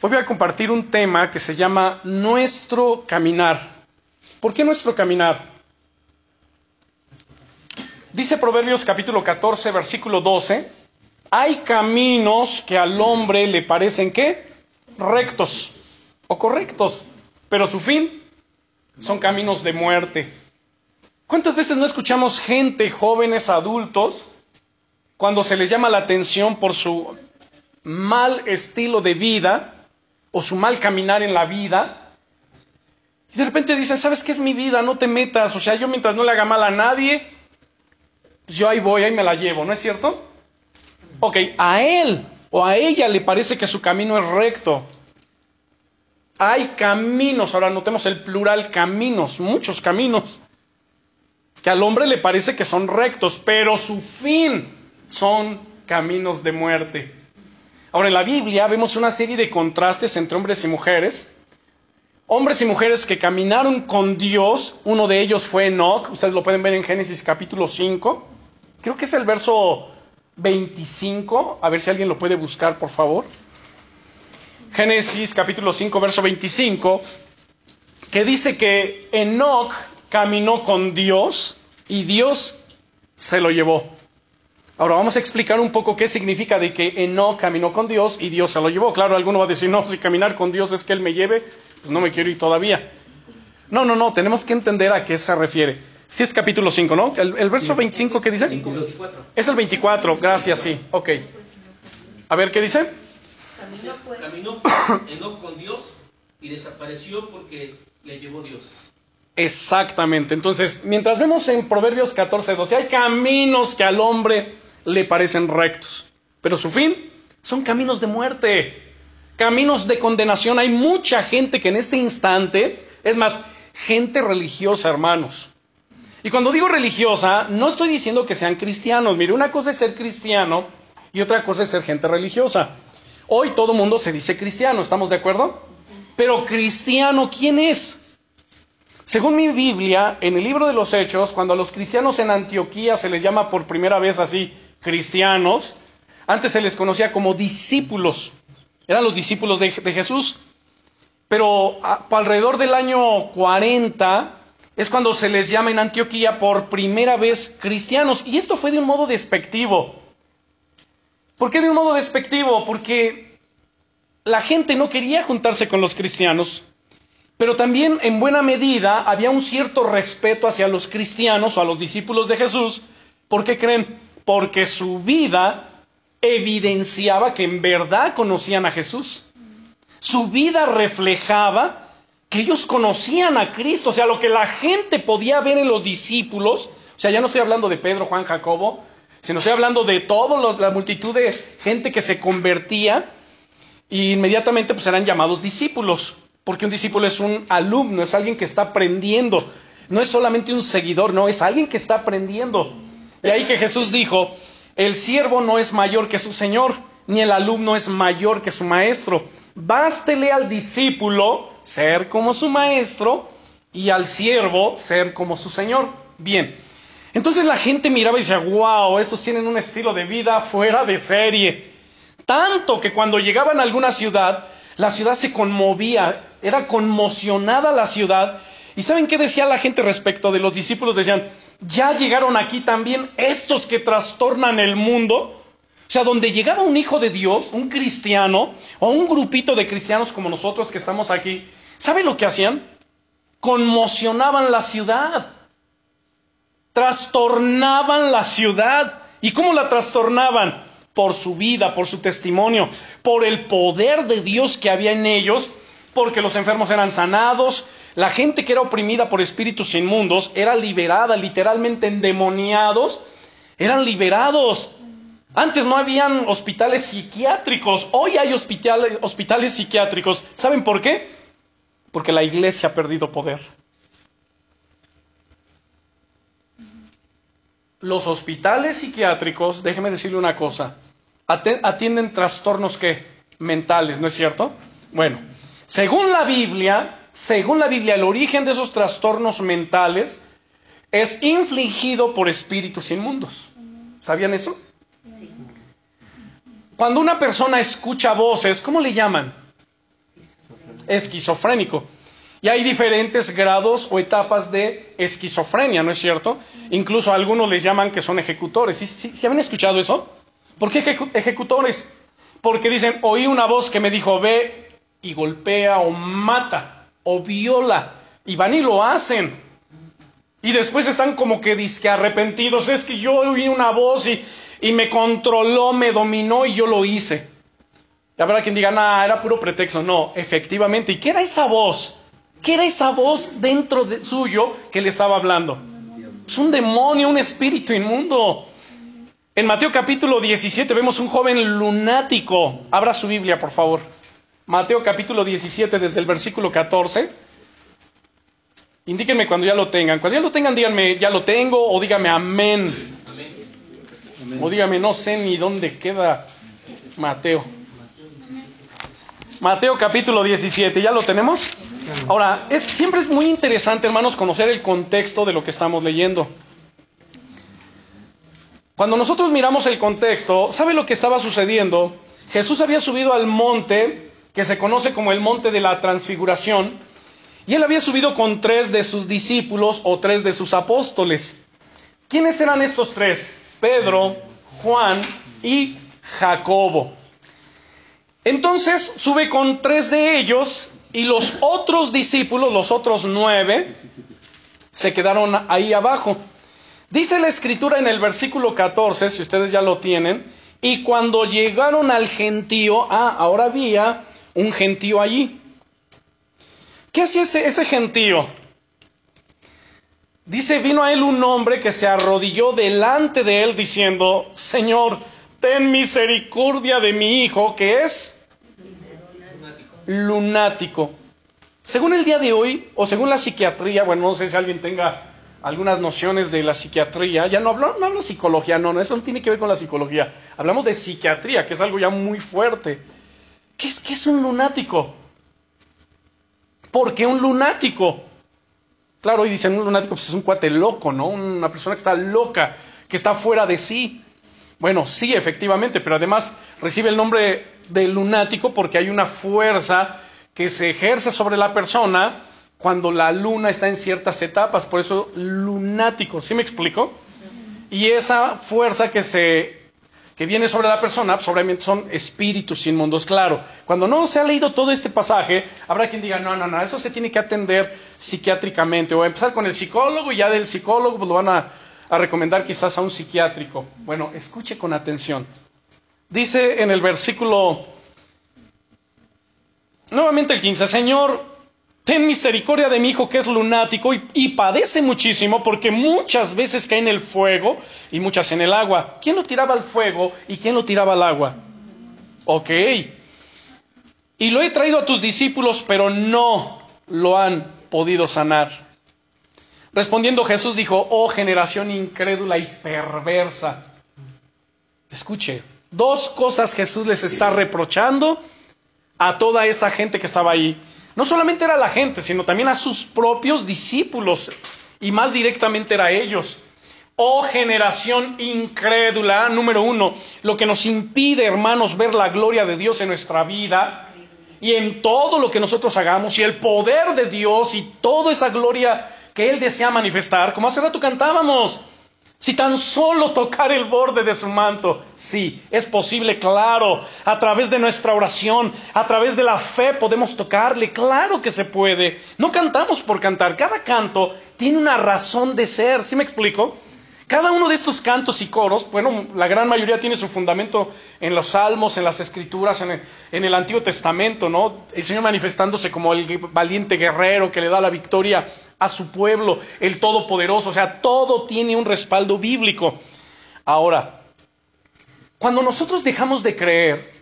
Hoy voy a compartir un tema que se llama nuestro caminar. ¿Por qué nuestro caminar? Dice Proverbios capítulo 14, versículo 12, hay caminos que al hombre le parecen qué? Rectos o correctos, pero su fin son caminos de muerte. ¿Cuántas veces no escuchamos gente, jóvenes, adultos, cuando se les llama la atención por su mal estilo de vida o su mal caminar en la vida? Y de repente dicen, ¿sabes qué es mi vida? No te metas. O sea, yo mientras no le haga mal a nadie, pues yo ahí voy, ahí me la llevo, ¿no es cierto? Ok, a él o a ella le parece que su camino es recto. Hay caminos, ahora notemos el plural, caminos, muchos caminos, que al hombre le parece que son rectos, pero su fin son caminos de muerte. Ahora en la Biblia vemos una serie de contrastes entre hombres y mujeres. Hombres y mujeres que caminaron con Dios, uno de ellos fue Enoch, ustedes lo pueden ver en Génesis capítulo 5, creo que es el verso 25, a ver si alguien lo puede buscar por favor. Génesis capítulo 5, verso 25, que dice que Enoch caminó con Dios y Dios se lo llevó. Ahora vamos a explicar un poco qué significa de que Enoch caminó con Dios y Dios se lo llevó. Claro, alguno va a decir, no, si caminar con Dios es que Él me lleve, pues no me quiero ir todavía. No, no, no, tenemos que entender a qué se refiere. Si es capítulo 5, ¿no? El, verso 25, ¿qué dice? Es el 24, gracias, sí, ok. A ver, ¿qué dice? Caminó, Enoch con Dios y desapareció porque le llevó Dios. Exactamente. Entonces, mientras vemos en Proverbios 14, 12, hay caminos que al hombre le parecen rectos, pero su fin son caminos de muerte, caminos de condenación. Hay mucha gente que en este instante, es más, gente religiosa, hermanos. Y cuando digo religiosa, no estoy diciendo que sean cristianos. Mire, una cosa es ser cristiano y otra cosa es ser gente religiosa. Hoy todo mundo se dice cristiano, ¿estamos de acuerdo? Pero cristiano, ¿quién es? Según mi Biblia, en el libro de los Hechos, cuando a los cristianos en Antioquía se les llama por primera vez así cristianos, antes se les conocía como discípulos, eran los discípulos de, Jesús. Pero alrededor del año 40 es cuando se les llama en Antioquía por primera vez cristianos. Y esto fue de un modo despectivo. ¿Por qué de un modo despectivo? Porque la gente no quería juntarse con los cristianos, pero también en buena medida había un cierto respeto hacia los cristianos o a los discípulos de Jesús. ¿Por qué creen? Porque su vida evidenciaba que en verdad conocían a Jesús. Su vida reflejaba que ellos conocían a Cristo, o sea, lo que la gente podía ver en los discípulos, o sea, ya no estoy hablando de Pedro, Juan, Jacobo, sino estoy hablando de toda la multitud de gente que se convertía y inmediatamente pues eran llamados discípulos, porque un discípulo es un alumno, es alguien que está aprendiendo, no es solamente un seguidor, no, es alguien que está aprendiendo. De ahí que Jesús dijo, el siervo no es mayor que su Señor, ni el alumno es mayor que su maestro. Bástele al discípulo ser como su maestro y al siervo ser como su Señor. Bien, entonces la gente miraba y decía, wow, estos tienen un estilo de vida fuera de serie. Tanto que cuando llegaban a alguna ciudad, la ciudad se conmovía, era conmocionada la ciudad. ¿Y saben qué decía la gente respecto de los discípulos? Decían, ya llegaron aquí también estos que trastornan el mundo. O sea, donde llegaba un hijo de Dios, un cristiano, o un grupito de cristianos como nosotros que estamos aquí, ¿saben lo que hacían? Conmocionaban la ciudad trastornaban la ciudad. ¿Y cómo la trastornaban? Por su vida, por su testimonio, por el poder de Dios que había en ellos, porque los enfermos eran sanados, la gente que era oprimida por espíritus inmundos era liberada, literalmente endemoniados, eran liberados. Antes no habían hospitales psiquiátricos, hoy hay hospitales, hospitales psiquiátricos. ¿Saben por qué? Porque la iglesia ha perdido poder. los hospitales psiquiátricos, déjeme decirle una cosa, atienden trastornos que mentales, ¿no es cierto? Bueno, según la Biblia, según la Biblia, el origen de esos trastornos mentales es infligido por espíritus inmundos. ¿Sabían eso? Cuando una persona escucha voces, ¿cómo le llaman? esquizofrénico. Y hay diferentes grados o etapas de esquizofrenia, ¿no es cierto? Incluso algunos les llaman que son ejecutores. ¿Sí, sí, habían escuchado eso? ¿Por qué ejecutores? Porque dicen, oí una voz que me dijo, ve y golpea o mata o viola. Y van y lo hacen. Y después están como que disque arrepentidos. Es que yo oí una voz y, y me controló, me dominó y yo lo hice. Y habrá quien diga, nada, era puro pretexto. No, efectivamente. ¿Y qué era esa voz? ¿Qué era esa voz dentro de suyo que le estaba hablando? Es un demonio, un espíritu inmundo. En Mateo capítulo 17 vemos un joven lunático. Abra su Biblia, por favor. Mateo capítulo 17 desde el versículo 14. Indíquenme cuando ya lo tengan. Cuando ya lo tengan, díganme, ya lo tengo, o díganme amén. O díganme, no sé ni dónde queda Mateo. Mateo capítulo 17, ¿ya lo tenemos? Ahora, es, siempre es muy interesante, hermanos, conocer el contexto de lo que estamos leyendo. Cuando nosotros miramos el contexto, ¿sabe lo que estaba sucediendo? Jesús había subido al monte, que se conoce como el monte de la transfiguración, y él había subido con tres de sus discípulos o tres de sus apóstoles. ¿Quiénes eran estos tres? Pedro, Juan y Jacobo. Entonces sube con tres de ellos y los otros discípulos, los otros nueve, se quedaron ahí abajo. Dice la escritura en el versículo 14, si ustedes ya lo tienen, y cuando llegaron al gentío, ah, ahora había un gentío allí. ¿Qué hacía ese, gentío? Dice, vino a él un hombre que se arrodilló delante de él diciendo, Señor, ten misericordia de mi hijo, que es lunático. Según el día de hoy, o según la psiquiatría, bueno, no sé si alguien tenga algunas nociones de la psiquiatría, ya no hablo, no hablo de psicología, no, no, eso no tiene que ver con la psicología. Hablamos de psiquiatría, que es algo ya muy fuerte. ¿Qué es, qué es un lunático? ¿Por qué un lunático? Claro, hoy dicen un lunático pues es un cuate loco, ¿no? Una persona que está loca, que está fuera de sí. Bueno, sí, efectivamente, pero además recibe el nombre de lunático porque hay una fuerza que se ejerce sobre la persona cuando la luna está en ciertas etapas, por eso lunático, ¿sí me explico? Y esa fuerza que se que viene sobre la persona, pues obviamente son espíritus inmundos, claro. Cuando no se ha leído todo este pasaje, habrá quien diga, no, no, no, eso se tiene que atender psiquiátricamente, o empezar con el psicólogo y ya del psicólogo pues, lo van a a recomendar quizás a un psiquiátrico. Bueno, escuche con atención. Dice en el versículo, nuevamente el 15, Señor, ten misericordia de mi hijo que es lunático y, padece muchísimo porque muchas veces cae en el fuego y muchas en el agua. ¿Quién lo tiraba al fuego y quién lo tiraba al agua? Ok. Y lo he traído a tus discípulos, pero no lo han podido sanar. Respondiendo Jesús dijo, oh generación incrédula y perversa. Escuche, dos cosas Jesús les está reprochando a toda esa gente que estaba ahí. No solamente era la gente, sino también a sus propios discípulos y más directamente era a ellos. Oh generación incrédula, número uno, lo que nos impide, hermanos, ver la gloria de Dios en nuestra vida y en todo lo que nosotros hagamos y el poder de Dios y toda esa gloria que Él desea manifestar, como hace rato cantábamos. Si tan solo tocar el borde de su manto, sí, es posible, claro, a través de nuestra oración, a través de la fe podemos tocarle, claro que se puede. No cantamos por cantar, cada canto tiene una razón de ser, ¿sí me explico? Cada uno de estos cantos y coros, bueno, la gran mayoría tiene su fundamento en los salmos, en las escrituras, en el, el Antiguo Testamento, ¿no? El Señor manifestándose como el valiente guerrero que le da la victoria a su pueblo, el Todopoderoso. O sea, todo tiene un respaldo bíblico. Ahora, cuando nosotros dejamos de creer,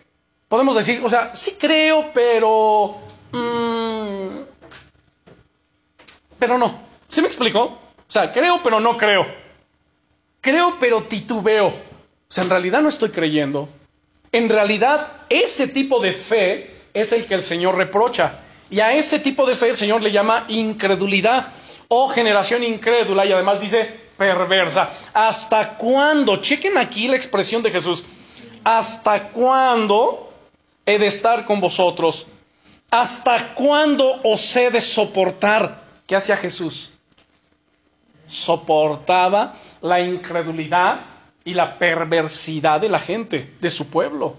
podemos decir, o sea, sí creo, pero... Mm, pero no. ¿Sí me explico? O sea, creo, pero no creo. Creo, pero titubeo. O sea, en realidad no estoy creyendo. En realidad, ese tipo de fe es el que el Señor reprocha. Y a ese tipo de fe el Señor le llama incredulidad o generación incrédula y además dice perversa. ¿Hasta cuándo? Chequen aquí la expresión de Jesús. ¿Hasta cuándo he de estar con vosotros? ¿Hasta cuándo os he de soportar? ¿Qué hacía Jesús? Soportaba la incredulidad y la perversidad de la gente, de su pueblo.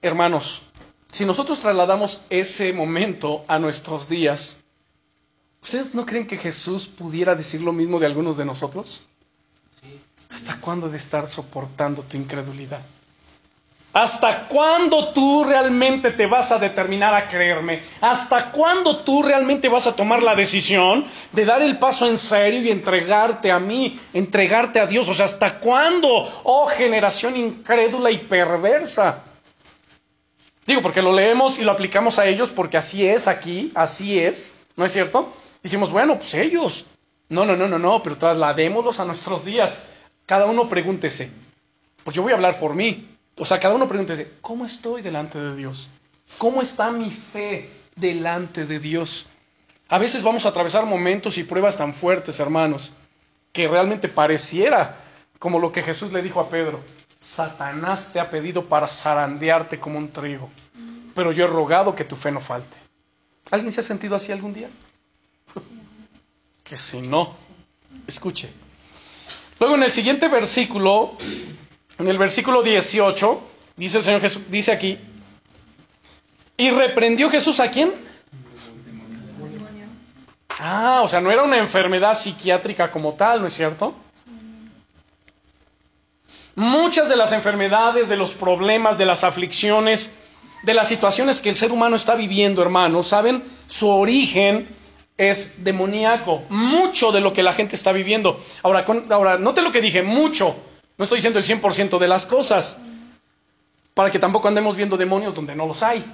Hermanos, si nosotros trasladamos ese momento a nuestros días, ¿ustedes no creen que Jesús pudiera decir lo mismo de algunos de nosotros? ¿Hasta cuándo de estar soportando tu incredulidad? ¿Hasta cuándo tú realmente te vas a determinar a creerme? ¿Hasta cuándo tú realmente vas a tomar la decisión de dar el paso en serio y entregarte a mí, entregarte a Dios? O sea, ¿hasta cuándo? Oh generación incrédula y perversa. Digo, porque lo leemos y lo aplicamos a ellos porque así es aquí, así es, ¿no es cierto? Dijimos, bueno, pues ellos. No, no, no, no, no, pero trasladémoslos a nuestros días. Cada uno pregúntese, pues yo voy a hablar por mí. O sea, cada uno pregúntese, ¿cómo estoy delante de Dios? ¿Cómo está mi fe delante de Dios? A veces vamos a atravesar momentos y pruebas tan fuertes, hermanos, que realmente pareciera como lo que Jesús le dijo a Pedro. Satanás te ha pedido para zarandearte como un trigo, pero yo he rogado que tu fe no falte. ¿Alguien se ha sentido así algún día? Que si no, escuche. Luego en el siguiente versículo, en el versículo 18, dice el Señor Jesús, dice aquí, y reprendió Jesús a quién? Ah, o sea, no era una enfermedad psiquiátrica como tal, ¿no es cierto? Muchas de las enfermedades, de los problemas, de las aflicciones, de las situaciones que el ser humano está viviendo, hermanos, ¿saben? Su origen es demoníaco. Mucho de lo que la gente está viviendo. Ahora, con, ahora note lo que dije, mucho. No estoy diciendo el 100% de las cosas. Para que tampoco andemos viendo demonios donde no los hay.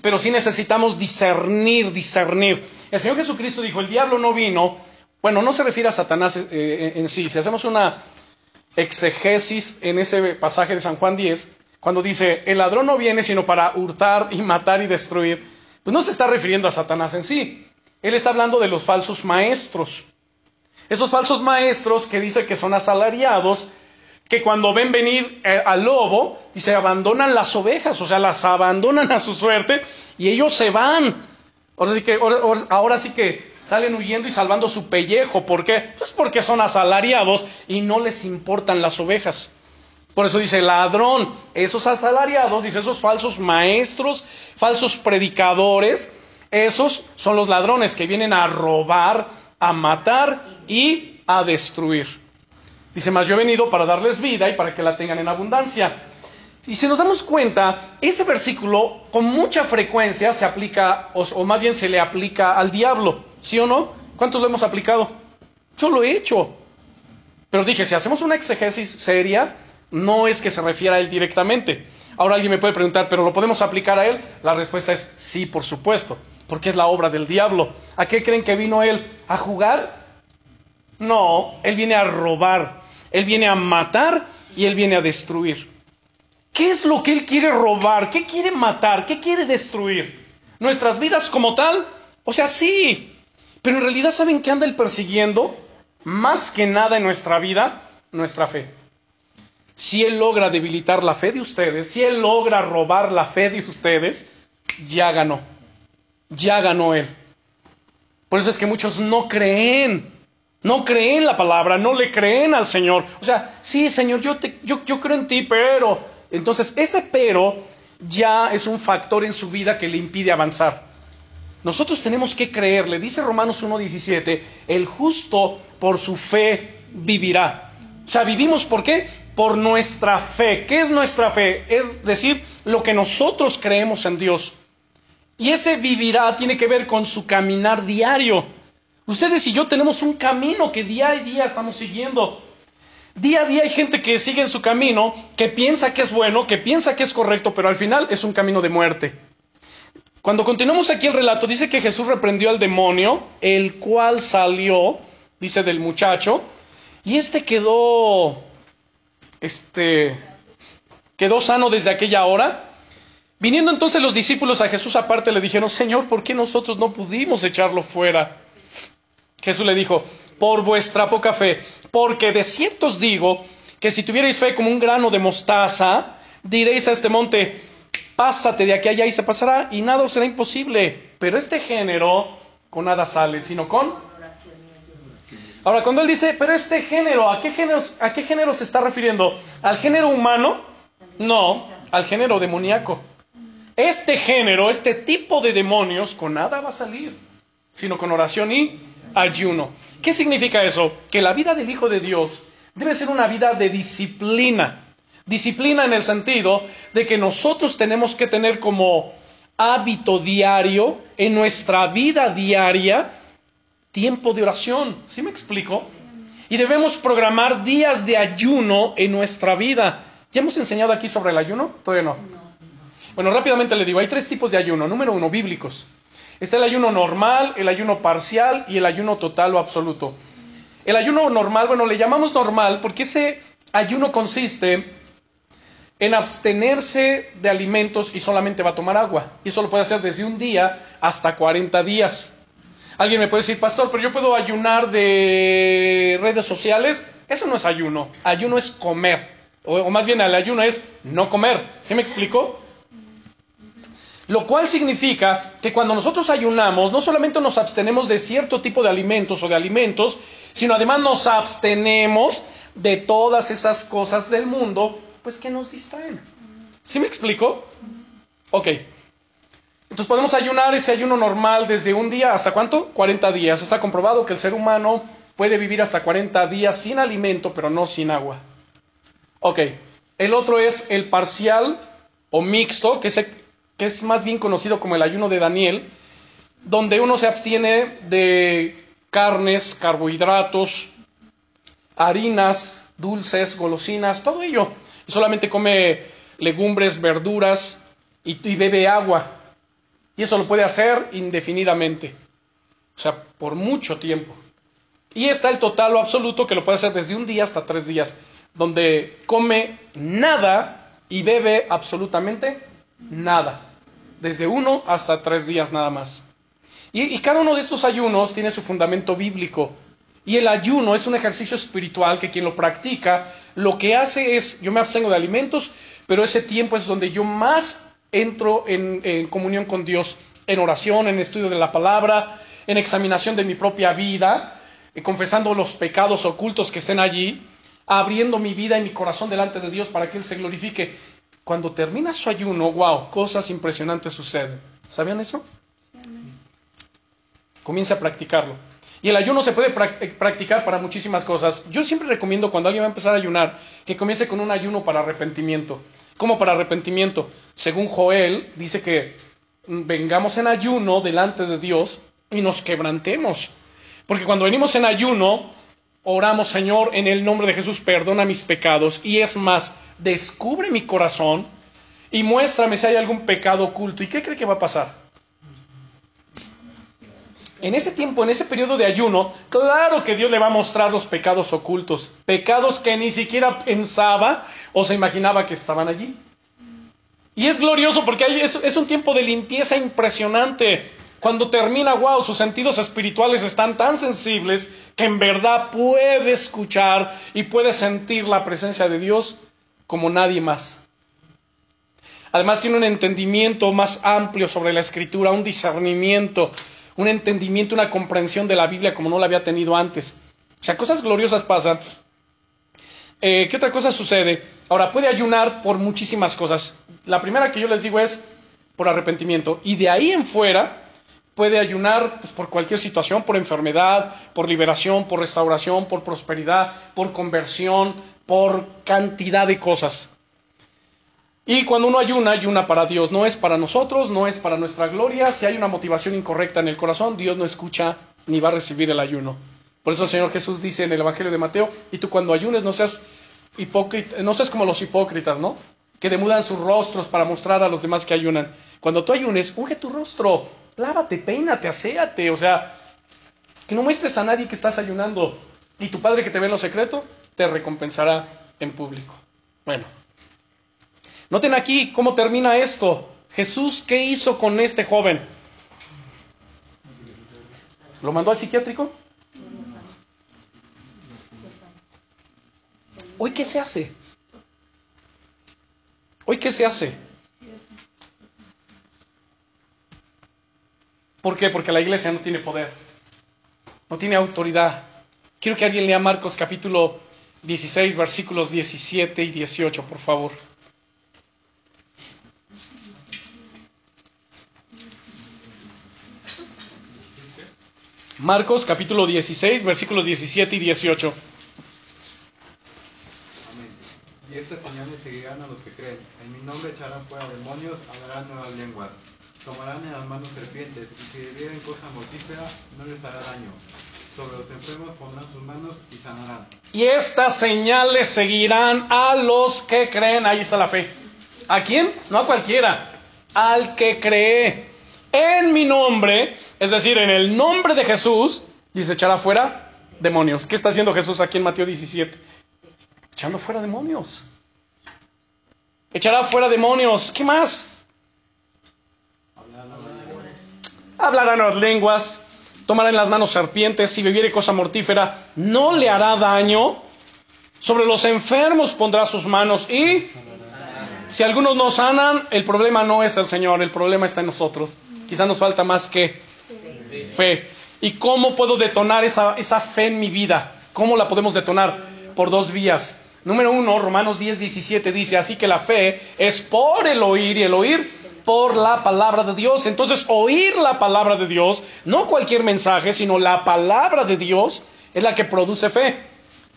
Pero sí necesitamos discernir, discernir. El Señor Jesucristo dijo, el diablo no vino. Bueno, no se refiere a Satanás eh, en sí. Si hacemos una exegesis en ese pasaje de San Juan 10, cuando dice, el ladrón no viene sino para hurtar y matar y destruir, pues no se está refiriendo a Satanás en sí. Él está hablando de los falsos maestros. Esos falsos maestros que dice que son asalariados, que cuando ven venir eh, al lobo, dice, abandonan las ovejas, o sea, las abandonan a su suerte y ellos se van. Ahora sí que, ahora sí que salen huyendo y salvando su pellejo. ¿Por qué? Pues porque son asalariados y no les importan las ovejas. Por eso dice ladrón, esos asalariados, dice esos falsos maestros, falsos predicadores, esos son los ladrones que vienen a robar, a matar y a destruir. Dice, más yo he venido para darles vida y para que la tengan en abundancia. Y si nos damos cuenta, ese versículo con mucha frecuencia se aplica, o, más bien se le aplica al diablo. ¿Sí o no? ¿Cuántos lo hemos aplicado? Yo lo he hecho. Pero dije, si hacemos una exegesis seria, no es que se refiera a él directamente. Ahora alguien me puede preguntar, ¿pero lo podemos aplicar a él? La respuesta es sí, por supuesto, porque es la obra del diablo. ¿A qué creen que vino él? ¿A jugar? No, él viene a robar, él viene a matar y él viene a destruir. ¿Qué es lo que él quiere robar? ¿Qué quiere matar? ¿Qué quiere destruir? ¿Nuestras vidas como tal? O sea, sí, pero en realidad, ¿saben qué anda él persiguiendo? Más que nada en nuestra vida, nuestra fe. Si él logra debilitar la fe de ustedes, si él logra robar la fe de ustedes, ya ganó. Ya ganó él. Por eso es que muchos no creen. No creen la palabra, no le creen al Señor. O sea, sí, Señor, yo, te, yo, yo creo en ti, pero... Entonces, ese pero ya es un factor en su vida que le impide avanzar. Nosotros tenemos que creerle, dice Romanos 1.17, el justo por su fe vivirá. O sea, vivimos por qué? Por nuestra fe. ¿Qué es nuestra fe? Es decir, lo que nosotros creemos en Dios. Y ese vivirá tiene que ver con su caminar diario. Ustedes y yo tenemos un camino que día a día estamos siguiendo. Día a día hay gente que sigue en su camino, que piensa que es bueno, que piensa que es correcto, pero al final es un camino de muerte. Cuando continuamos aquí el relato, dice que Jesús reprendió al demonio, el cual salió, dice del muchacho, y este quedó, este, quedó sano desde aquella hora. Viniendo entonces los discípulos a Jesús aparte le dijeron, Señor, ¿por qué nosotros no pudimos echarlo fuera? Jesús le dijo, por vuestra poca fe, porque de cierto os digo que si tuvierais fe como un grano de mostaza, diréis a este monte, pásate de aquí allá y se pasará y nada será imposible. Pero este género con nada sale, sino con... Ahora, cuando él dice, pero este género, ¿a qué género, ¿a qué género se está refiriendo? ¿Al género humano? No, al género demoníaco. Este género, este tipo de demonios, con nada va a salir, sino con oración y ayuno. ¿Qué significa eso? Que la vida del Hijo de Dios debe ser una vida de disciplina. Disciplina en el sentido de que nosotros tenemos que tener como hábito diario, en nuestra vida diaria, tiempo de oración. ¿Sí me explico? Y debemos programar días de ayuno en nuestra vida. ¿Ya hemos enseñado aquí sobre el ayuno? Todavía no. Bueno, rápidamente le digo, hay tres tipos de ayuno. Número uno, bíblicos. Está el ayuno normal, el ayuno parcial y el ayuno total o absoluto. El ayuno normal, bueno, le llamamos normal porque ese ayuno consiste en abstenerse de alimentos y solamente va a tomar agua. Y eso lo puede hacer desde un día hasta 40 días. Alguien me puede decir, pastor, pero yo puedo ayunar de redes sociales. Eso no es ayuno. Ayuno es comer. O, más bien el ayuno es no comer. ¿Sí me explico? Lo cual significa que cuando nosotros ayunamos, no solamente nos abstenemos de cierto tipo de alimentos o de alimentos, sino además nos abstenemos de todas esas cosas del mundo, pues que nos distraen. ¿Sí me explico? Ok. Entonces podemos ayunar ese ayuno normal desde un día hasta cuánto? 40 días. Está comprobado que el ser humano puede vivir hasta 40 días sin alimento, pero no sin agua. Ok. El otro es el parcial o mixto, que es que es más bien conocido como el ayuno de Daniel, donde uno se abstiene de carnes, carbohidratos, harinas, dulces, golosinas, todo ello. Y solamente come legumbres, verduras y, y bebe agua. Y eso lo puede hacer indefinidamente. O sea, por mucho tiempo. Y está el total o absoluto que lo puede hacer desde un día hasta tres días, donde come nada y bebe absolutamente nada desde uno hasta tres días nada más. Y, cada uno de estos ayunos tiene su fundamento bíblico. Y el ayuno es un ejercicio espiritual que quien lo practica, lo que hace es, yo me abstengo de alimentos, pero ese tiempo es donde yo más entro en, en comunión con Dios, en oración, en estudio de la palabra, en examinación de mi propia vida, eh, confesando los pecados ocultos que estén allí, abriendo mi vida y mi corazón delante de Dios para que Él se glorifique. Cuando termina su ayuno, wow, cosas impresionantes suceden. ¿Sabían eso? Comienza a practicarlo. Y el ayuno se puede eh, practicar para muchísimas cosas. Yo siempre recomiendo cuando alguien va a empezar a ayunar que comience con un ayuno para arrepentimiento. ¿Cómo para arrepentimiento? Según Joel, dice que vengamos en ayuno delante de Dios y nos quebrantemos. Porque cuando venimos en ayuno, oramos, Señor, en el nombre de Jesús, perdona mis pecados. Y es más, descubre mi corazón y muéstrame si hay algún pecado oculto. ¿Y qué cree que va a pasar? En ese tiempo, en ese periodo de ayuno, claro que Dios le va a mostrar los pecados ocultos, pecados que ni siquiera pensaba o se imaginaba que estaban allí. Y es glorioso porque es, es un tiempo de limpieza impresionante. Cuando termina, wow, sus sentidos espirituales están tan sensibles que en verdad puede escuchar y puede sentir la presencia de Dios como nadie más. Además tiene un entendimiento más amplio sobre la escritura, un discernimiento, un entendimiento, una comprensión de la Biblia como no la había tenido antes. O sea, cosas gloriosas pasan. Eh, ¿Qué otra cosa sucede? Ahora, puede ayunar por muchísimas cosas. La primera que yo les digo es por arrepentimiento. Y de ahí en fuera puede ayunar pues, por cualquier situación, por enfermedad, por liberación, por restauración, por prosperidad, por conversión, por cantidad de cosas. Y cuando uno ayuna, ayuna para Dios, no es para nosotros, no es para nuestra gloria. Si hay una motivación incorrecta en el corazón, Dios no escucha ni va a recibir el ayuno. Por eso el Señor Jesús dice en el Evangelio de Mateo, y tú cuando ayunes no seas hipócrita, no seas como los hipócritas, ¿no? Que demudan sus rostros para mostrar a los demás que ayunan. Cuando tú ayunes, unge tu rostro, lávate, peínate, aséate, o sea, que no muestres a nadie que estás ayunando. Y tu Padre que te ve en lo secreto, te recompensará en público. Bueno, noten aquí cómo termina esto. Jesús, ¿qué hizo con este joven? ¿Lo mandó al psiquiátrico? ¿Hoy qué se hace? ¿Hoy qué se hace? ¿Por qué? Porque la iglesia no tiene poder, no tiene autoridad. Quiero que alguien lea Marcos capítulo 16, versículos 17 y 18, por favor. Marcos capítulo 16, versículos 17 y 18. Amén. Y estas señales seguirán a los que creen. En mi nombre echarán fuera demonios, hablarán nuevas lenguas, tomarán en las manos serpientes, y si bebieren cosa mortífera, no les hará daño. Sobre los enfermos pondrán sus manos y sanarán. Y estas señales seguirán a los que creen. Ahí está la fe. ¿A quién? No a cualquiera. Al que cree en mi nombre, es decir, en el nombre de Jesús, dice echará fuera demonios. ¿Qué está haciendo Jesús aquí en Mateo 17? Echando fuera demonios. Echará fuera demonios. ¿Qué más? Hablarán las lenguas, tomará en las manos serpientes, si bebiere cosa mortífera, no le hará daño. Sobre los enfermos pondrá sus manos y si algunos no sanan, el problema no es el Señor, el problema está en nosotros. Quizás nos falta más que fe. ¿Y cómo puedo detonar esa, esa fe en mi vida? ¿Cómo la podemos detonar? Por dos vías. Número uno, Romanos 10, 17 dice, así que la fe es por el oír y el oír por la palabra de Dios. Entonces, oír la palabra de Dios, no cualquier mensaje, sino la palabra de Dios, es la que produce fe.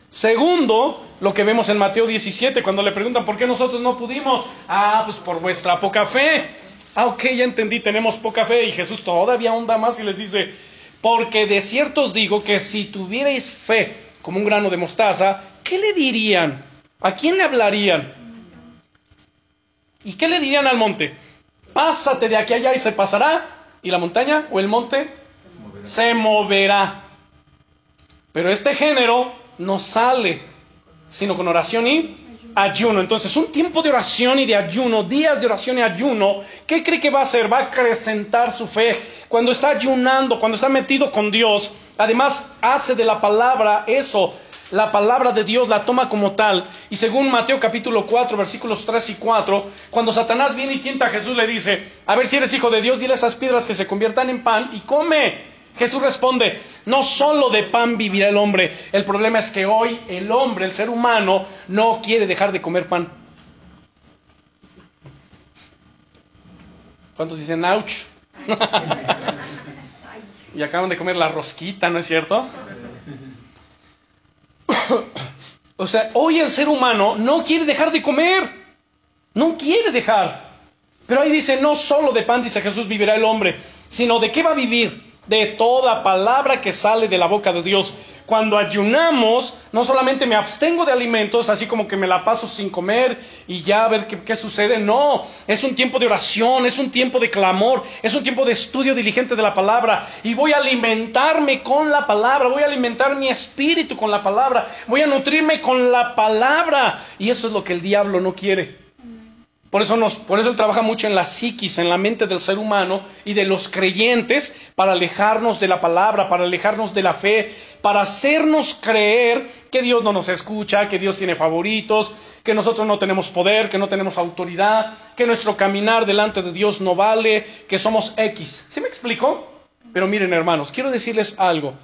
Segundo, lo que vemos en Mateo 17, cuando le preguntan por qué nosotros no pudimos. Ah, pues por vuestra poca fe. Ah, ok, ya entendí, tenemos poca fe. Y Jesús todavía onda más y les dice, porque de cierto os digo que si tuvierais fe como un grano de mostaza, ¿qué le dirían? ¿A quién le hablarían? ¿Y qué le dirían al monte? Pásate de aquí allá y se pasará. ¿Y la montaña o el monte? Se moverá. Pero este género no sale, sino con oración y ayuno. Entonces, un tiempo de oración y de ayuno, días de oración y ayuno, ¿qué cree que va a hacer? Va a acrecentar su fe. Cuando está ayunando, cuando está metido con Dios, además hace de la palabra eso. La palabra de Dios la toma como tal. Y según Mateo capítulo 4, versículos 3 y 4, cuando Satanás viene y tienta a Jesús, le dice, a ver si eres hijo de Dios, dile a esas piedras que se conviertan en pan y come. Jesús responde, no solo de pan vivirá el hombre, el problema es que hoy el hombre, el ser humano, no quiere dejar de comer pan. ¿Cuántos dicen ouch? y acaban de comer la rosquita, ¿no es cierto? o sea, hoy el ser humano no quiere dejar de comer, no quiere dejar. Pero ahí dice, no solo de pan, dice Jesús, vivirá el hombre, sino de qué va a vivir de toda palabra que sale de la boca de Dios. Cuando ayunamos, no solamente me abstengo de alimentos, así como que me la paso sin comer y ya a ver qué, sucede. No, es un tiempo de oración, es un tiempo de clamor, es un tiempo de estudio diligente de la palabra. Y voy a alimentarme con la palabra, voy a alimentar mi espíritu con la palabra, voy a nutrirme con la palabra. Y eso es lo que el diablo no quiere. Por eso, nos, por eso él trabaja mucho en la psiquis, en la mente del ser humano y de los creyentes para alejarnos de la palabra, para alejarnos de la fe, para hacernos creer que Dios no nos escucha, que Dios tiene favoritos, que nosotros no tenemos poder, que no tenemos autoridad, que nuestro caminar delante de Dios no vale, que somos X. ¿Sí me explico? Pero miren hermanos, quiero decirles algo.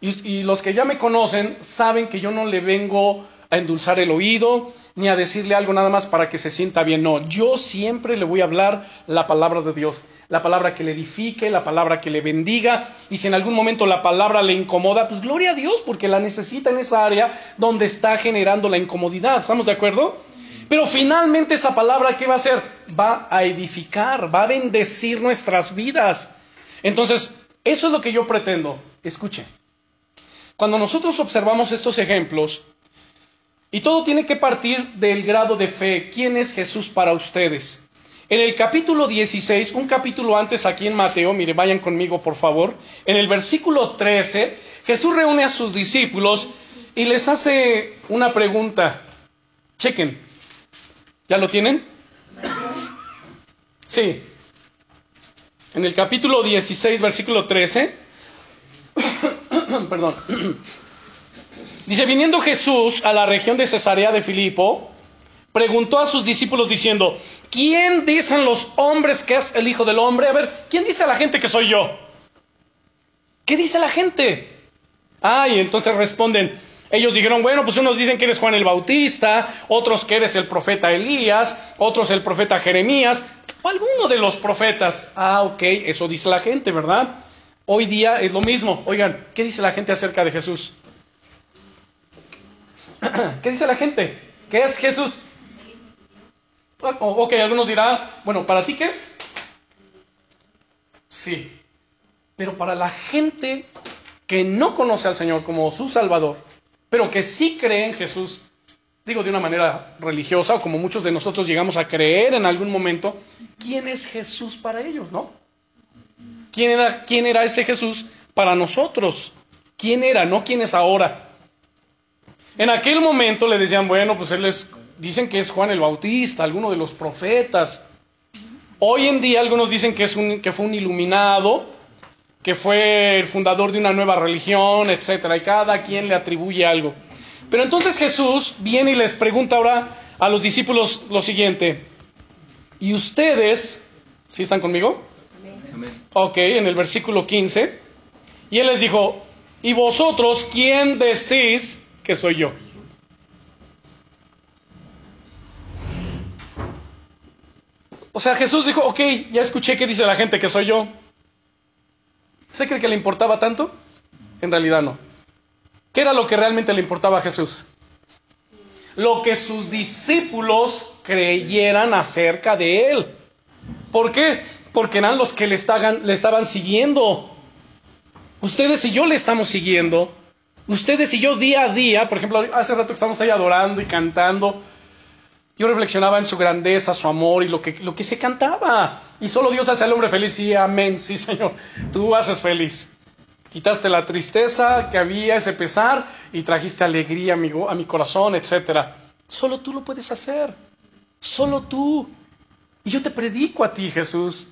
y los que ya me conocen saben que yo no le vengo a endulzar el oído, ni a decirle algo nada más para que se sienta bien. No, yo siempre le voy a hablar la palabra de Dios, la palabra que le edifique, la palabra que le bendiga. Y si en algún momento la palabra le incomoda, pues gloria a Dios, porque la necesita en esa área donde está generando la incomodidad. ¿Estamos de acuerdo? Pero finalmente esa palabra, ¿qué va a hacer? Va a edificar, va a bendecir nuestras vidas. Entonces, eso es lo que yo pretendo. Escuche. Cuando nosotros observamos estos ejemplos, y todo tiene que partir del grado de fe. ¿Quién es Jesús para ustedes? En el capítulo 16, un capítulo antes aquí en Mateo, mire, vayan conmigo por favor, en el versículo 13, Jesús reúne a sus discípulos y les hace una pregunta. Chequen. ¿Ya lo tienen? Sí. En el capítulo 16, versículo 13, perdón. Dice, viniendo Jesús a la región de Cesarea de Filipo, preguntó a sus discípulos diciendo, ¿quién dicen los hombres que es el Hijo del Hombre? A ver, ¿quién dice a la gente que soy yo? ¿qué dice la gente? Ah, y entonces responden, ellos dijeron, bueno, pues unos dicen que eres Juan el Bautista, otros que eres el profeta Elías, otros el profeta Jeremías, o alguno de los profetas. Ah, ok, eso dice la gente, ¿verdad? Hoy día es lo mismo. Oigan, ¿qué dice la gente acerca de Jesús? ¿Qué dice la gente? ¿Qué es Jesús? Ok, algunos dirán, bueno, ¿para ti qué es? Sí. Pero para la gente que no conoce al Señor como su Salvador, pero que sí cree en Jesús, digo de una manera religiosa, o como muchos de nosotros llegamos a creer en algún momento, ¿quién es Jesús para ellos, no? ¿Quién era, quién era ese Jesús para nosotros? ¿Quién era, no quién es ahora? En aquel momento le decían, bueno, pues él es, dicen que es Juan el Bautista, alguno de los profetas. Hoy en día algunos dicen que, es un, que fue un iluminado, que fue el fundador de una nueva religión, etcétera, y cada quien le atribuye algo. Pero entonces Jesús viene y les pregunta ahora a los discípulos lo siguiente: ¿Y ustedes, ¿sí están conmigo? Amén. Ok, en el versículo 15. Y él les dijo: ¿Y vosotros quién decís que soy yo? O sea, Jesús dijo: Ok, ya escuché que dice la gente que soy yo. ¿Usted cree que le importaba tanto? En realidad no. ¿Qué era lo que realmente le importaba a Jesús? Lo que sus discípulos creyeran acerca de él. ¿Por qué? Porque eran los que le estaban siguiendo. Ustedes y yo le estamos siguiendo. Ustedes y yo día a día, por ejemplo, hace rato que estamos ahí adorando y cantando, yo reflexionaba en su grandeza, su amor y lo que, lo que se cantaba. Y solo Dios hace al hombre feliz. Sí, amén, sí, Señor. Tú haces feliz. Quitaste la tristeza que había, ese pesar, y trajiste alegría a mi, a mi corazón, etc. Solo tú lo puedes hacer. Solo tú. Y yo te predico a ti, Jesús.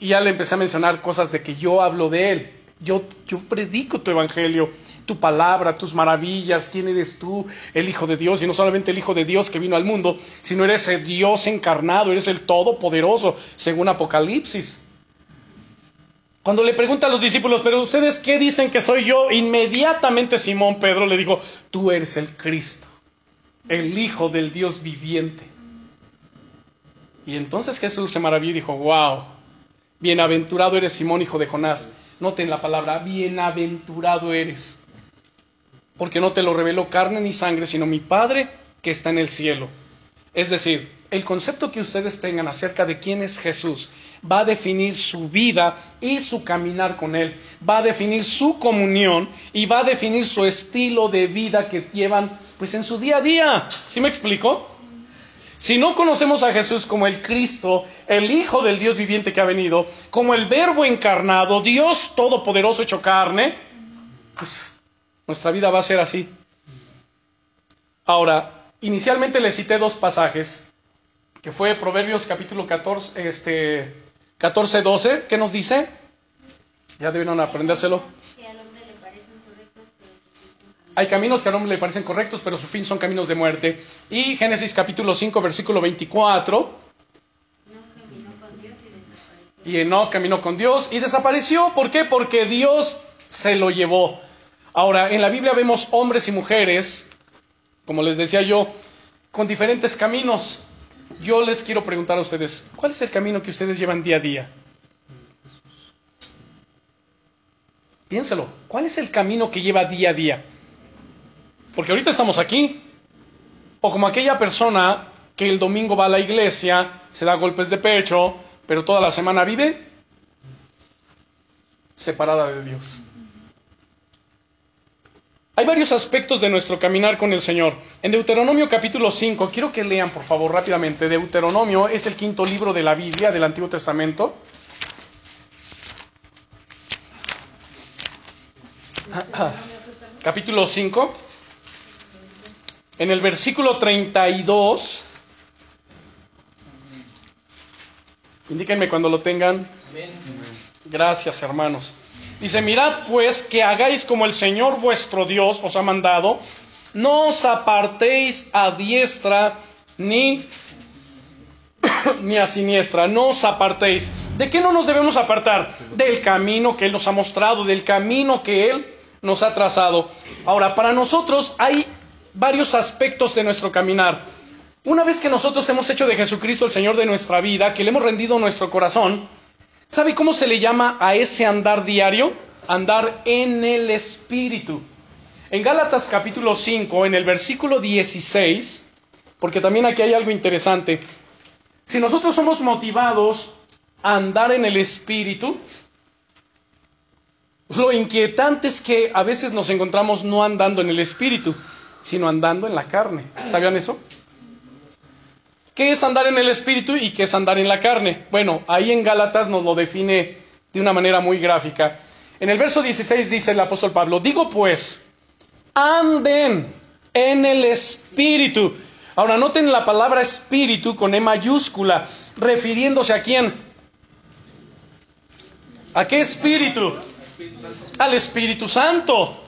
Y ya le empecé a mencionar cosas de que yo hablo de Él. Yo, predico tu evangelio tu palabra, tus maravillas, quién eres tú, el Hijo de Dios, y no solamente el Hijo de Dios que vino al mundo, sino eres el Dios encarnado, eres el Todopoderoso, según Apocalipsis. Cuando le pregunta a los discípulos, pero ustedes qué dicen que soy yo, inmediatamente Simón Pedro le dijo, tú eres el Cristo, el Hijo del Dios viviente. Y entonces Jesús se maravilló y dijo, wow, bienaventurado eres Simón, hijo de Jonás. Noten la palabra, bienaventurado eres porque no te lo reveló carne ni sangre, sino mi Padre que está en el cielo. Es decir, el concepto que ustedes tengan acerca de quién es Jesús va a definir su vida y su caminar con Él, va a definir su comunión y va a definir su estilo de vida que llevan pues en su día a día. ¿Sí me explico? Si no conocemos a Jesús como el Cristo, el Hijo del Dios viviente que ha venido, como el Verbo encarnado, Dios Todopoderoso hecho carne, pues nuestra vida va a ser así. Ahora, inicialmente le cité dos pasajes, que fue Proverbios capítulo 14, este, 14 12, ¿qué nos dice? Ya debieron aprendérselo. Hay caminos que al hombre le parecen correctos, pero su fin son caminos de muerte. Y Génesis capítulo 5, versículo 24. Y Enoch caminó con Dios y desapareció. ¿Por qué? Porque Dios se lo llevó. Ahora, en la Biblia vemos hombres y mujeres, como les decía yo, con diferentes caminos. Yo les quiero preguntar a ustedes, ¿cuál es el camino que ustedes llevan día a día? Piénselo, ¿cuál es el camino que lleva día a día? Porque ahorita estamos aquí. O como aquella persona que el domingo va a la iglesia, se da golpes de pecho, pero toda la semana vive separada de Dios. Hay varios aspectos de nuestro caminar con el Señor. En Deuteronomio capítulo 5, quiero que lean por favor rápidamente. Deuteronomio es el quinto libro de la Biblia del Antiguo Testamento. capítulo 5. En el versículo 32. Indíquenme cuando lo tengan. Gracias, hermanos. Dice, mirad pues que hagáis como el Señor vuestro Dios os ha mandado, no os apartéis a diestra ni ni a siniestra, no os apartéis. ¿De qué no nos debemos apartar? Del camino que Él nos ha mostrado, del camino que Él nos ha trazado. Ahora, para nosotros hay varios aspectos de nuestro caminar. Una vez que nosotros hemos hecho de Jesucristo el Señor de nuestra vida, que le hemos rendido nuestro corazón, ¿sabe cómo se le llama a ese andar diario? Andar en el Espíritu. En Gálatas capítulo 5, en el versículo 16, porque también aquí hay algo interesante, si nosotros somos motivados a andar en el Espíritu, lo inquietante es que a veces nos encontramos no andando en el Espíritu, sino andando en la carne. ¿Sabían eso? ¿Qué es andar en el Espíritu y qué es andar en la carne? Bueno, ahí en Gálatas nos lo define de una manera muy gráfica. En el verso 16 dice el apóstol Pablo, digo pues, anden en el Espíritu Ahora noten la palabra espíritu con E mayúscula, refiriéndose a quién. ¿A qué espíritu? Al Espíritu Santo.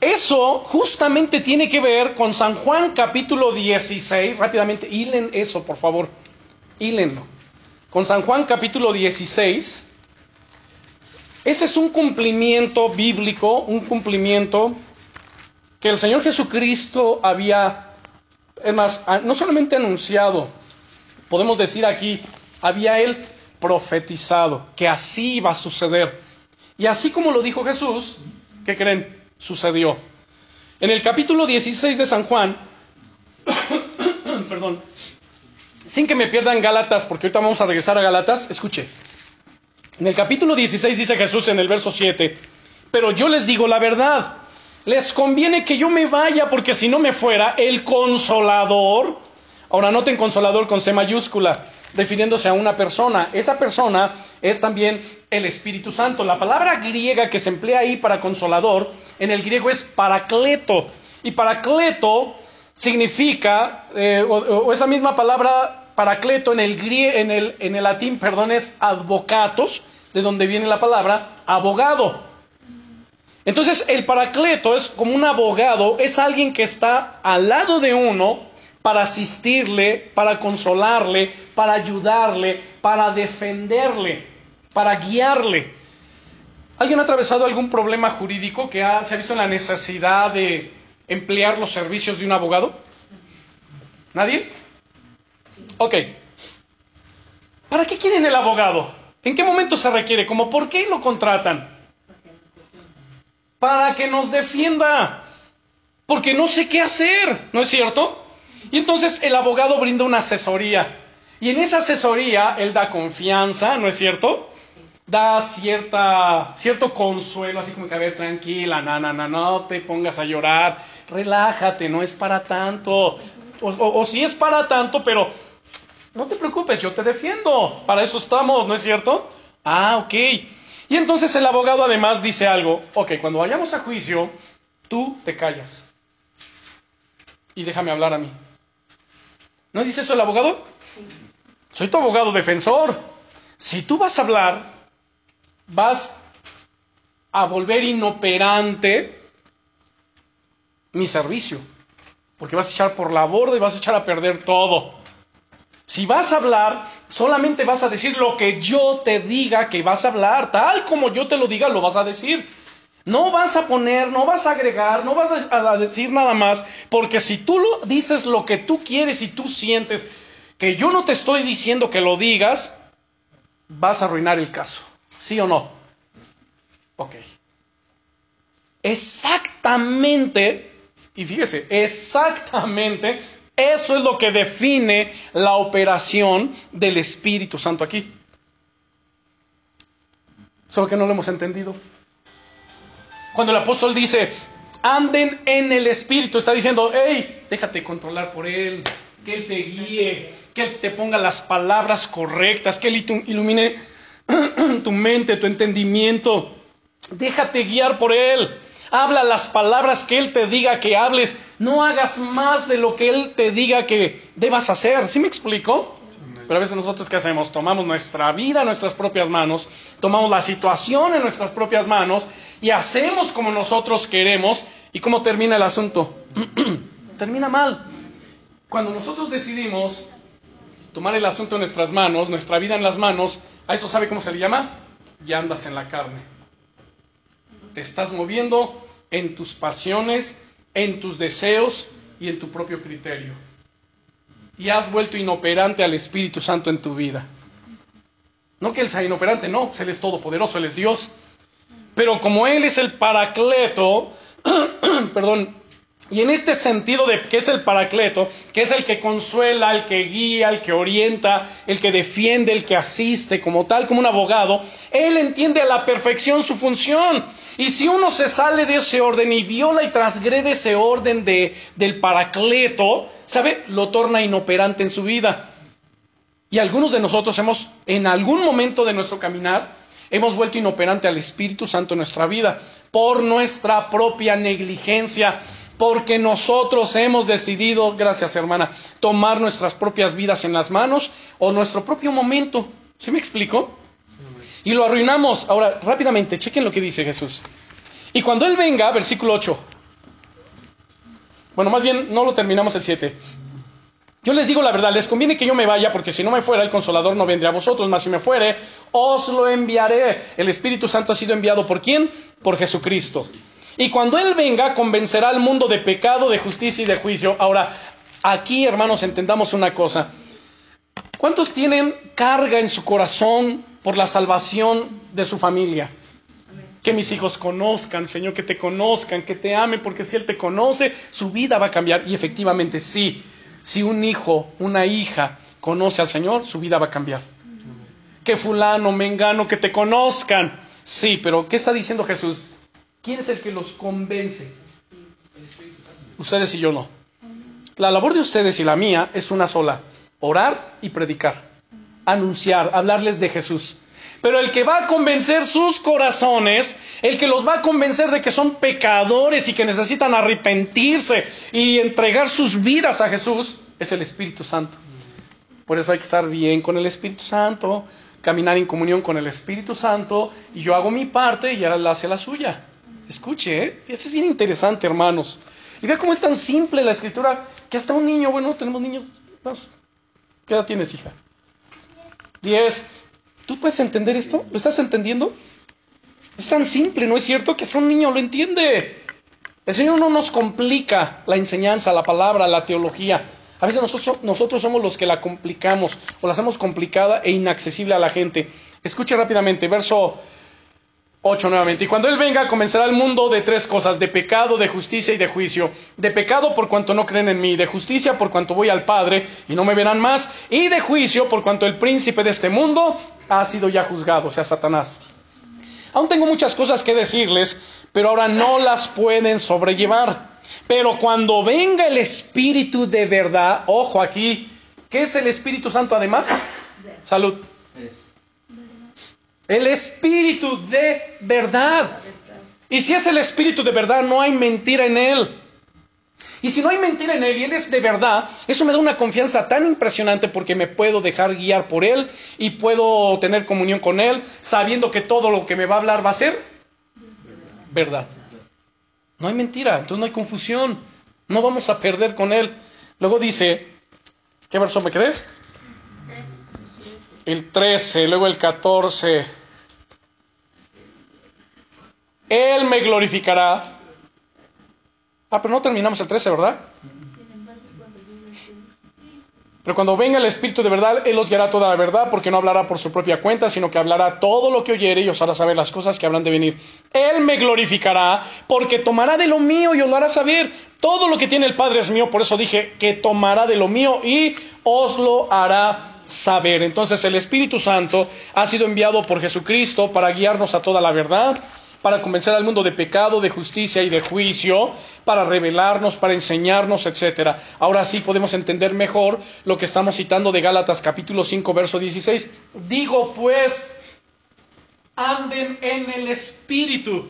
Eso justamente tiene que ver con San Juan capítulo 16. Rápidamente, hilen eso, por favor. Hílenlo. Con San Juan capítulo 16. Ese es un cumplimiento bíblico, un cumplimiento que el Señor Jesucristo había es más, no solamente anunciado, podemos decir aquí, había él profetizado que así iba a suceder. Y así como lo dijo Jesús, ¿qué creen? Sucedió. En el capítulo 16 de San Juan, perdón, sin que me pierdan Gálatas, porque ahorita vamos a regresar a Gálatas, escuche. En el capítulo 16 dice Jesús en el verso 7, pero yo les digo la verdad les conviene que yo me vaya porque si no me fuera, el consolador, ahora noten consolador con C mayúscula, refiriéndose a una persona. Esa persona es también el Espíritu Santo. La palabra griega que se emplea ahí para consolador, en el griego es paracleto. Y paracleto significa, eh, o, esa misma palabra paracleto en el, en, el, en el latín, perdón, es advocatos, de donde viene la palabra abogado. Entonces el paracleto es como un abogado, es alguien que está al lado de uno para asistirle, para consolarle, para ayudarle, para defenderle, para guiarle. ¿Alguien ha atravesado algún problema jurídico que se ha visto en la necesidad de emplear los servicios de un abogado? ¿Nadie? Ok. ¿Para qué quieren el abogado? ¿En qué momento se requiere? ¿Cómo por qué lo contratan? para que nos defienda, porque no sé qué hacer, ¿no es cierto? Y entonces el abogado brinda una asesoría, y en esa asesoría él da confianza, ¿no es cierto? Da cierta, cierto consuelo, así como que, a ver, tranquila, no, no, no, no te pongas a llorar, relájate, no es para tanto, o, o, si es para tanto, pero no te preocupes, yo te defiendo, para eso estamos, ¿no es cierto? Ah, ok. Y entonces el abogado además dice algo, ok, cuando vayamos a juicio, tú te callas y déjame hablar a mí. ¿No dice eso el abogado? Soy tu abogado defensor. Si tú vas a hablar, vas a volver inoperante mi servicio, porque vas a echar por la borda y vas a echar a perder todo. Si vas a hablar, solamente vas a decir lo que yo te diga que vas a hablar, tal como yo te lo diga, lo vas a decir. No vas a poner, no vas a agregar, no vas a decir nada más, porque si tú lo, dices lo que tú quieres y tú sientes que yo no te estoy diciendo que lo digas, vas a arruinar el caso. ¿Sí o no? Ok. Exactamente, y fíjese, exactamente eso es lo que define la operación del Espíritu Santo aquí. Solo que no lo hemos entendido. Cuando el apóstol dice, anden en el Espíritu, está diciendo, hey, déjate controlar por Él, que Él te guíe, que Él te ponga las palabras correctas, que Él ilumine tu mente, tu entendimiento. Déjate guiar por Él. Habla las palabras que Él te diga que hables. No hagas más de lo que Él te diga que debas hacer. ¿Sí me explico? Pero a veces nosotros ¿qué hacemos? Tomamos nuestra vida en nuestras propias manos, tomamos la situación en nuestras propias manos y hacemos como nosotros queremos. ¿Y cómo termina el asunto? termina mal. Cuando nosotros decidimos tomar el asunto en nuestras manos, nuestra vida en las manos, a eso sabe cómo se le llama, ya andas en la carne. Te estás moviendo en tus pasiones, en tus deseos y en tu propio criterio. Y has vuelto inoperante al Espíritu Santo en tu vida. No que Él sea inoperante, no, pues Él es todopoderoso, Él es Dios. Pero como Él es el paracleto, perdón, y en este sentido de que es el paracleto, que es el que consuela, el que guía, el que orienta, el que defiende, el que asiste, como tal, como un abogado, Él entiende a la perfección su función. Y si uno se sale de ese orden y viola y transgrede ese orden de, del paracleto, ¿sabe? Lo torna inoperante en su vida. Y algunos de nosotros hemos, en algún momento de nuestro caminar, hemos vuelto inoperante al Espíritu Santo en nuestra vida por nuestra propia negligencia, porque nosotros hemos decidido, gracias hermana, tomar nuestras propias vidas en las manos o nuestro propio momento. ¿Sí me explico? Y lo arruinamos. Ahora, rápidamente, chequen lo que dice Jesús. Y cuando Él venga, versículo 8. Bueno, más bien no lo terminamos el 7. Yo les digo la verdad, les conviene que yo me vaya, porque si no me fuera, el consolador no vendría a vosotros, mas si me fuere, os lo enviaré. El Espíritu Santo ha sido enviado por quién? Por Jesucristo. Y cuando Él venga, convencerá al mundo de pecado, de justicia y de juicio. Ahora, aquí, hermanos, entendamos una cosa. ¿Cuántos tienen carga en su corazón por la salvación de su familia? Que mis hijos conozcan, Señor, que te conozcan, que te amen, porque si Él te conoce, su vida va a cambiar. Y efectivamente, sí, si un hijo, una hija conoce al Señor, su vida va a cambiar. Que fulano, mengano, que te conozcan. Sí, pero ¿qué está diciendo Jesús? ¿Quién es el que los convence? Ustedes y yo no. La labor de ustedes y la mía es una sola, orar y predicar, anunciar, hablarles de Jesús. Pero el que va a convencer sus corazones, el que los va a convencer de que son pecadores y que necesitan arrepentirse y entregar sus vidas a Jesús, es el Espíritu Santo. Por eso hay que estar bien con el Espíritu Santo, caminar en comunión con el Espíritu Santo, y yo hago mi parte y él hace la suya. Escuche, ¿eh? Esto es bien interesante, hermanos. Y vea cómo es tan simple la escritura que hasta un niño, bueno, tenemos niños. Vamos. ¿Qué edad tienes, hija? Diez. ¿Tú puedes entender esto? ¿Lo estás entendiendo? Es tan simple, ¿no es cierto? Que hasta un niño lo entiende. El Señor no nos complica la enseñanza, la palabra, la teología. A veces nosotros, nosotros somos los que la complicamos o la hacemos complicada e inaccesible a la gente. Escuche rápidamente, verso 8 nuevamente. Y cuando Él venga, comenzará el mundo de tres cosas, de pecado, de justicia y de juicio. De pecado por cuanto no creen en mí, de justicia por cuanto voy al Padre y no me verán más, y de juicio por cuanto el príncipe de este mundo ha sido ya juzgado, o sea, Satanás. Aún tengo muchas cosas que decirles, pero ahora no las pueden sobrellevar. Pero cuando venga el Espíritu de verdad, ojo aquí, ¿qué es el Espíritu Santo además? Salud. El espíritu de verdad. Y si es el espíritu de verdad, no hay mentira en él. Y si no hay mentira en él y él es de verdad, eso me da una confianza tan impresionante porque me puedo dejar guiar por él y puedo tener comunión con él sabiendo que todo lo que me va a hablar va a ser verdad. No hay mentira, entonces no hay confusión. No vamos a perder con él. Luego dice, ¿qué verso me quedé? el 13, luego el 14. Él me glorificará. Ah, pero no terminamos el 13, ¿verdad? Pero cuando venga el Espíritu de verdad, Él os guiará toda la verdad, porque no hablará por su propia cuenta, sino que hablará todo lo que oyere y os hará saber las cosas que habrán de venir. Él me glorificará, porque tomará de lo mío y os lo hará saber. Todo lo que tiene el Padre es mío, por eso dije que tomará de lo mío y os lo hará saber. Entonces el Espíritu Santo ha sido enviado por Jesucristo para guiarnos a toda la verdad, para convencer al mundo de pecado, de justicia y de juicio, para revelarnos, para enseñarnos, etcétera. Ahora sí podemos entender mejor lo que estamos citando de Gálatas capítulo 5 verso 16. Digo pues, anden en el Espíritu.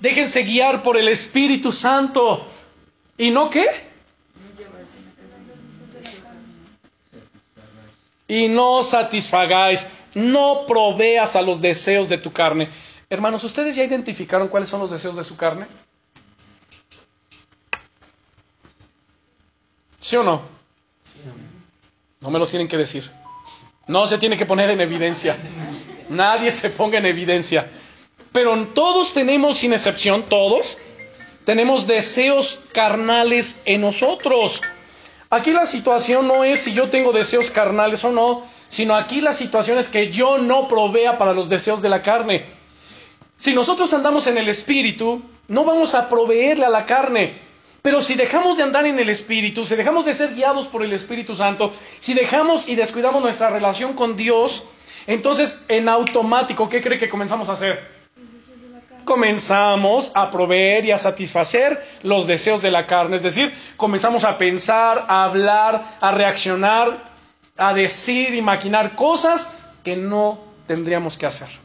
Déjense guiar por el Espíritu Santo. ¿Y no qué? y no satisfagáis, no proveas a los deseos de tu carne. Hermanos, ¿ustedes ya identificaron cuáles son los deseos de su carne? ¿Sí o no? No me los tienen que decir. No se tiene que poner en evidencia. Nadie se ponga en evidencia. Pero todos tenemos, sin excepción, todos, tenemos deseos carnales en nosotros. Aquí la situación no es si yo tengo deseos carnales o no, sino aquí la situación es que yo no provea para los deseos de la carne. Si nosotros andamos en el Espíritu, no vamos a proveerle a la carne. Pero si dejamos de andar en el Espíritu, si dejamos de ser guiados por el Espíritu Santo, si dejamos y descuidamos nuestra relación con Dios, entonces en automático, ¿qué cree que comenzamos a hacer? comenzamos a proveer y a satisfacer los deseos de la carne. Es decir, comenzamos a pensar, a hablar, a reaccionar, a decir y maquinar cosas que no tendríamos que hacer.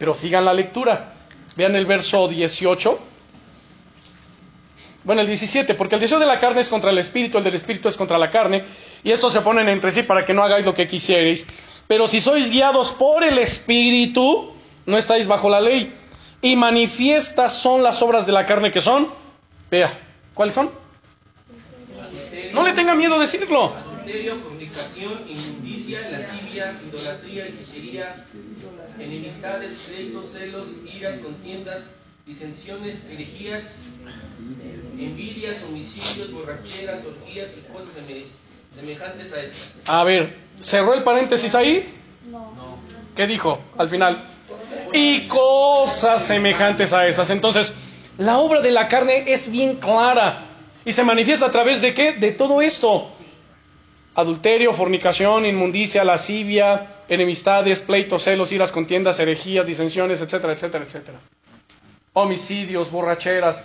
Pero sigan la lectura. Vean el verso 18. Bueno, el 17, porque el deseo de la carne es contra el espíritu, el del espíritu es contra la carne, y estos se ponen entre sí para que no hagáis lo que quisierais. Pero si sois guiados por el espíritu, no estáis bajo la ley. Y manifiestas son las obras de la carne que son. Vea, ¿cuáles son? No le tenga miedo decirlo. Adulterio, fornicación, inmundicia, lascivia, idolatría, hechicería, enemistades, pleitos, celos, iras, contiendas, disensiones, herejías, envidias, homicidios, borracheras, orgías y cosas semejantes a estas. A ver, ¿cerró el paréntesis ahí? No. ¿Qué dijo al final? y cosas semejantes a estas. Entonces, la obra de la carne es bien clara y se manifiesta a través de qué? De todo esto. Adulterio, fornicación, inmundicia, lascivia, enemistades, pleitos, celos, iras, contiendas, herejías, disensiones, etcétera, etcétera, etcétera. Homicidios, borracheras.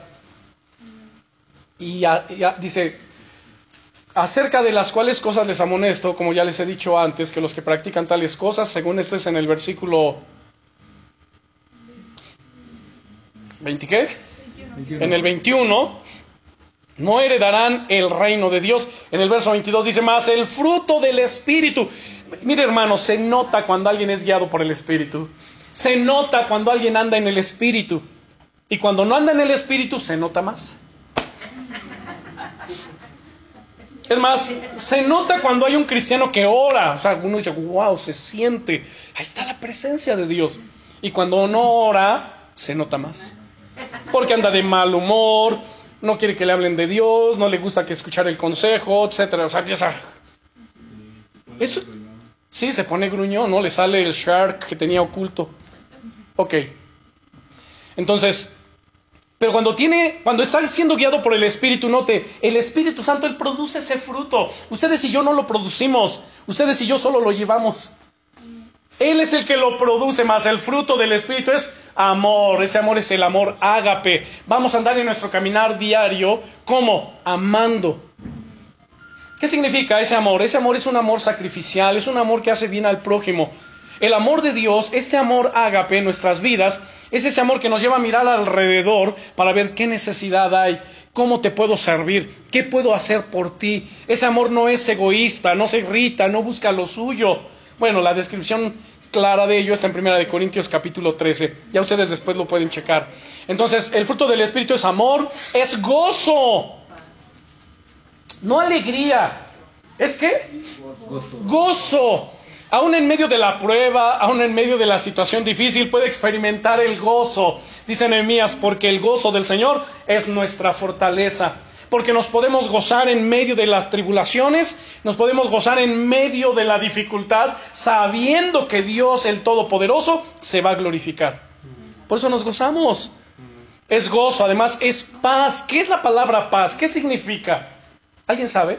Y ya, dice, acerca de las cuales cosas les amonesto, como ya les he dicho antes, que los que practican tales cosas, según esto es en el versículo ¿20 qué? En el 21 no heredarán el reino de Dios. En el verso 22 dice más, el fruto del Espíritu. Mire hermano, se nota cuando alguien es guiado por el Espíritu. Se nota cuando alguien anda en el Espíritu. Y cuando no anda en el Espíritu, se nota más. Es más, se nota cuando hay un cristiano que ora. O sea, uno dice, wow, se siente. Ahí está la presencia de Dios. Y cuando no ora, se nota más porque anda de mal humor, no quiere que le hablen de Dios, no le gusta que escuchar el consejo, etcétera. O sea, empieza. Eso. Sí, se pone gruñón, ¿no? Le sale el shark que tenía oculto. Ok. Entonces, pero cuando tiene, cuando está siendo guiado por el Espíritu, note, el Espíritu Santo, Él produce ese fruto. Ustedes y yo no lo producimos. Ustedes y yo solo lo llevamos. Él es el que lo produce, más el fruto del Espíritu es amor. Ese amor es el amor ágape. Vamos a andar en nuestro caminar diario como amando. ¿Qué significa ese amor? Ese amor es un amor sacrificial, es un amor que hace bien al prójimo. El amor de Dios, este amor ágape en nuestras vidas, es ese amor que nos lleva a mirar alrededor para ver qué necesidad hay, cómo te puedo servir, qué puedo hacer por ti. Ese amor no es egoísta, no se irrita, no busca lo suyo bueno, la descripción clara de ello está en 1 Corintios capítulo 13. Ya ustedes después lo pueden checar. Entonces, el fruto del Espíritu es amor, es gozo, no alegría. ¿Es qué? Gozo. gozo. Aún en medio de la prueba, aún en medio de la situación difícil, puede experimentar el gozo. Dice Nehemías, porque el gozo del Señor es nuestra fortaleza porque nos podemos gozar en medio de las tribulaciones, nos podemos gozar en medio de la dificultad, sabiendo que Dios el Todopoderoso se va a glorificar. Por eso nos gozamos. Es gozo, además es paz. ¿Qué es la palabra paz? ¿Qué significa? ¿Alguien sabe?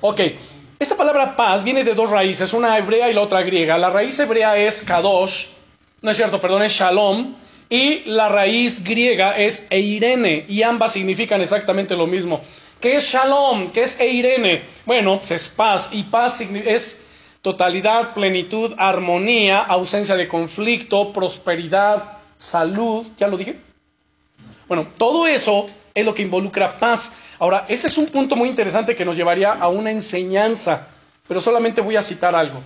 Ok, esta palabra paz viene de dos raíces, una hebrea y la otra griega. La raíz hebrea es kadosh, no es cierto, perdón, es shalom, y la raíz griega es eirene y ambas significan exactamente lo mismo. ¿Qué es shalom? ¿Qué es eirene? Bueno, pues es paz y paz es totalidad, plenitud, armonía, ausencia de conflicto, prosperidad, salud. ¿Ya lo dije? Bueno, todo eso es lo que involucra paz. Ahora, ese es un punto muy interesante que nos llevaría a una enseñanza, pero solamente voy a citar algo.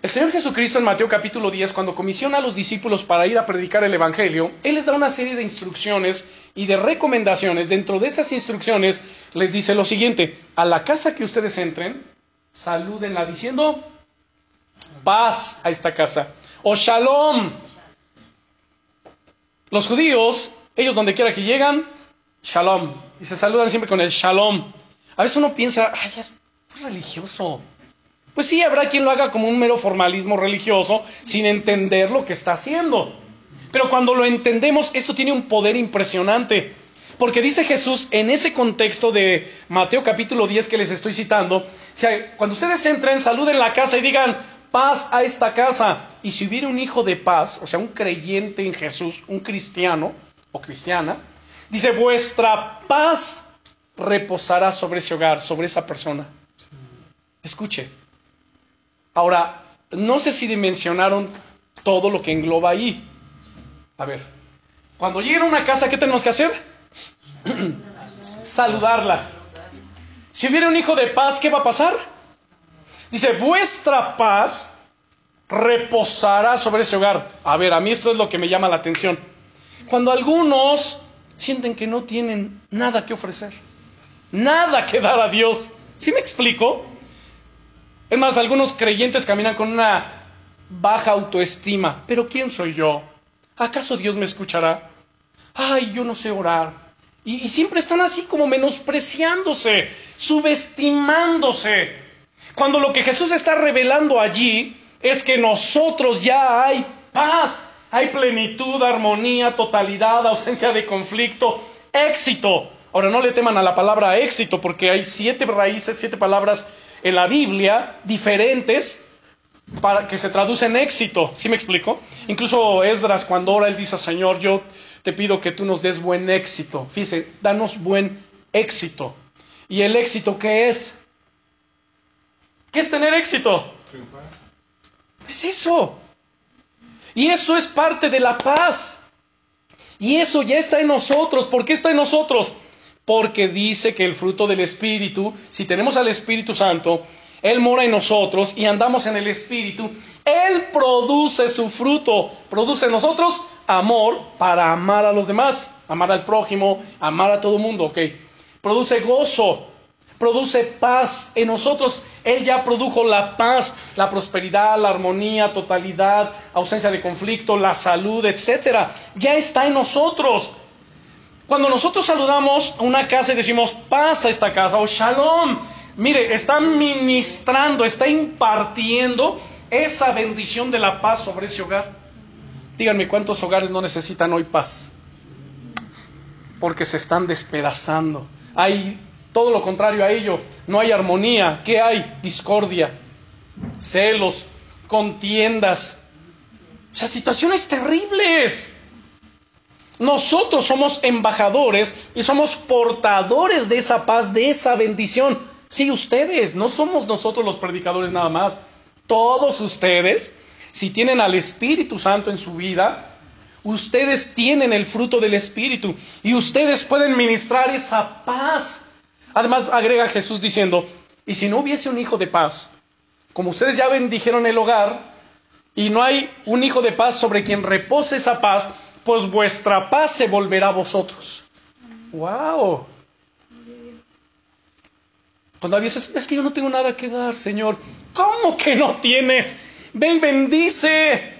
El Señor Jesucristo en Mateo capítulo 10, cuando comisiona a los discípulos para ir a predicar el Evangelio, Él les da una serie de instrucciones y de recomendaciones. Dentro de esas instrucciones les dice lo siguiente, a la casa que ustedes entren, salúdenla diciendo paz a esta casa o shalom. Los judíos, ellos donde quiera que llegan, shalom. Y se saludan siempre con el shalom. A veces uno piensa, ay, es religioso. Pues sí, habrá quien lo haga como un mero formalismo religioso sin entender lo que está haciendo. Pero cuando lo entendemos, esto tiene un poder impresionante. Porque dice Jesús en ese contexto de Mateo capítulo 10 que les estoy citando, cuando ustedes entren, saluden la casa y digan paz a esta casa. Y si hubiera un hijo de paz, o sea, un creyente en Jesús, un cristiano o cristiana, dice, vuestra paz reposará sobre ese hogar, sobre esa persona. Escuche, Ahora, no sé si dimensionaron todo lo que engloba ahí. A ver, cuando lleguen a una casa, ¿qué tenemos que hacer? Saludarla. Si hubiera un hijo de paz, ¿qué va a pasar? Dice, vuestra paz reposará sobre ese hogar. A ver, a mí esto es lo que me llama la atención. Cuando algunos sienten que no tienen nada que ofrecer, nada que dar a Dios. ¿Sí me explico? Es más, algunos creyentes caminan con una baja autoestima. Pero ¿quién soy yo? ¿Acaso Dios me escuchará? Ay, yo no sé orar. Y, y siempre están así como menospreciándose, subestimándose. Cuando lo que Jesús está revelando allí es que nosotros ya hay paz, hay plenitud, armonía, totalidad, ausencia de conflicto, éxito. Ahora no le teman a la palabra éxito porque hay siete raíces, siete palabras en la Biblia diferentes para que se traducen en éxito. ¿Sí me explico? Incluso Esdras cuando ora, él dice, Señor, yo te pido que tú nos des buen éxito. Fíjese, danos buen éxito. ¿Y el éxito qué es? ¿Qué es tener éxito? Es eso. Y eso es parte de la paz. Y eso ya está en nosotros. ¿Por qué está en nosotros? Porque dice que el fruto del Espíritu, si tenemos al Espíritu Santo, Él mora en nosotros y andamos en el Espíritu, Él produce su fruto, produce en nosotros amor para amar a los demás, amar al prójimo, amar a todo el mundo, ok. Produce gozo, produce paz en nosotros. Él ya produjo la paz, la prosperidad, la armonía, totalidad, ausencia de conflicto, la salud, etcétera. Ya está en nosotros. Cuando nosotros saludamos una casa y decimos, pasa esta casa, o shalom, mire, está ministrando, está impartiendo esa bendición de la paz sobre ese hogar. Díganme cuántos hogares no necesitan hoy paz. Porque se están despedazando. Hay todo lo contrario a ello. No hay armonía. ¿Qué hay? Discordia, celos, contiendas. O sea, situaciones terribles. Nosotros somos embajadores y somos portadores de esa paz, de esa bendición. Sí, ustedes, no somos nosotros los predicadores nada más. Todos ustedes, si tienen al Espíritu Santo en su vida, ustedes tienen el fruto del Espíritu y ustedes pueden ministrar esa paz. Además, agrega Jesús diciendo, y si no hubiese un hijo de paz, como ustedes ya bendijeron el hogar, y no hay un hijo de paz sobre quien repose esa paz, pues vuestra paz se volverá a vosotros. ¡Wow! Cuando dices, es que yo no tengo nada que dar, Señor. ¿Cómo que no tienes? Ve y bendice.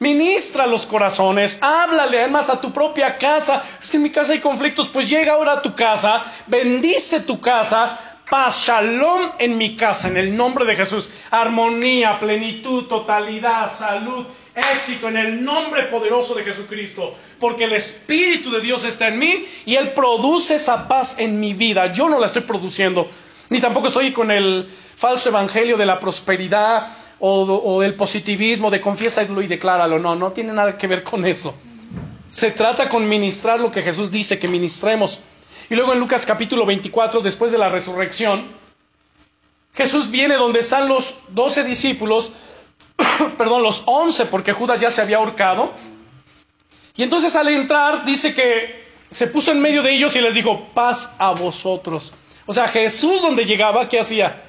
Ministra los corazones, háblale además a tu propia casa. Es que en mi casa hay conflictos, pues llega ahora a tu casa, bendice tu casa, paz, shalom en mi casa, en el nombre de Jesús. Armonía, plenitud, totalidad, salud, éxito en el nombre poderoso de Jesucristo, porque el Espíritu de Dios está en mí y Él produce esa paz en mi vida. Yo no la estoy produciendo, ni tampoco estoy con el falso evangelio de la prosperidad o, el positivismo de confiésalo y decláralo. No, no tiene nada que ver con eso. Se trata con ministrar lo que Jesús dice que ministremos. Y luego en Lucas capítulo 24, después de la resurrección, Jesús viene donde están los doce discípulos perdón, los once, porque Judas ya se había ahorcado. Y entonces al entrar dice que se puso en medio de ellos y les dijo, paz a vosotros. O sea, Jesús donde llegaba, ¿qué hacía?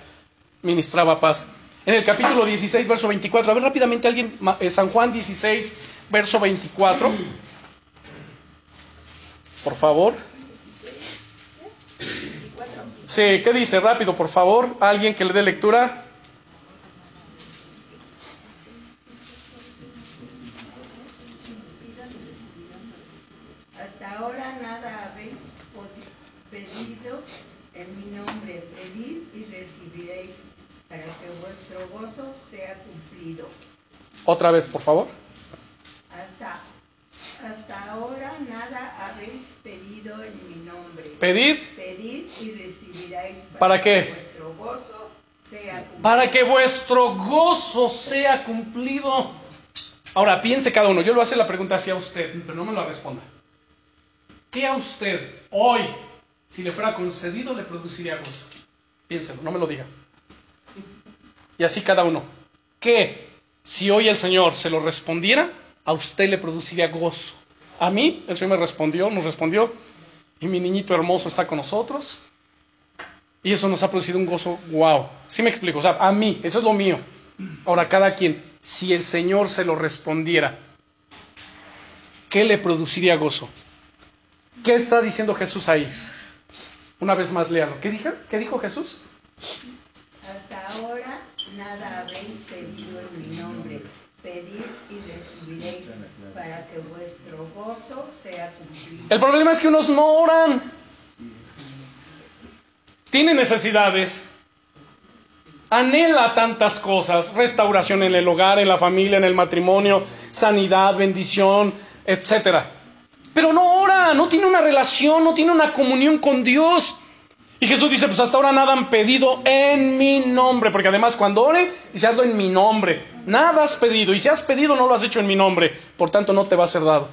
Ministraba paz. en el capítulo 16, verso 24. A ver rápidamente alguien, eh, San Juan 16, verso 24. Por favor. Sí, ¿qué dice? Rápido, por favor. Alguien que le dé lectura. Hasta ahora nada habéis pedido en mi nombre. Pedid y recibiréis para que vuestro gozo sea cumplido. Otra vez, por favor. Hasta, hasta ahora nada habéis pedido en mi nombre. Pedid. Pedid y recibiréis ¿Para qué? que vuestro gozo sea cumplido. Para que vuestro gozo sea cumplido. Ahora, piense cada uno. Yo le voy a hacer la pregunta hacia usted, pero no me la responda. ¿Qué a usted hoy, si le fuera concedido, le produciría gozo? Piénselo, no me lo diga. Y así cada uno. ¿Qué si hoy el Señor se lo respondiera, a usted le produciría gozo? A mí, el Señor me respondió, nos respondió, y mi niñito hermoso está con nosotros. Y eso nos ha producido un gozo, wow. ¿Sí me explico? O sea, a mí, eso es lo mío. Ahora, cada quien, si el Señor se lo respondiera, ¿qué le produciría gozo? ¿Qué está diciendo Jesús ahí? Una vez más, léalo. ¿Qué dijo? ¿Qué dijo Jesús? Hasta ahora nada habéis pedido en mi nombre. Pedid y recibiréis para que vuestro gozo sea cumplido. El problema es que unos no oran. Tiene necesidades. Anhela tantas cosas. Restauración en el hogar, en la familia, en el matrimonio, sanidad, bendición, etcétera. Pero no ora, no tiene una relación, no tiene una comunión con Dios. Y Jesús dice, pues hasta ahora nada han pedido en mi nombre, porque además cuando ore, dice, hazlo en mi nombre. Nada has pedido, y si has pedido no lo has hecho en mi nombre, por tanto no te va a ser dado.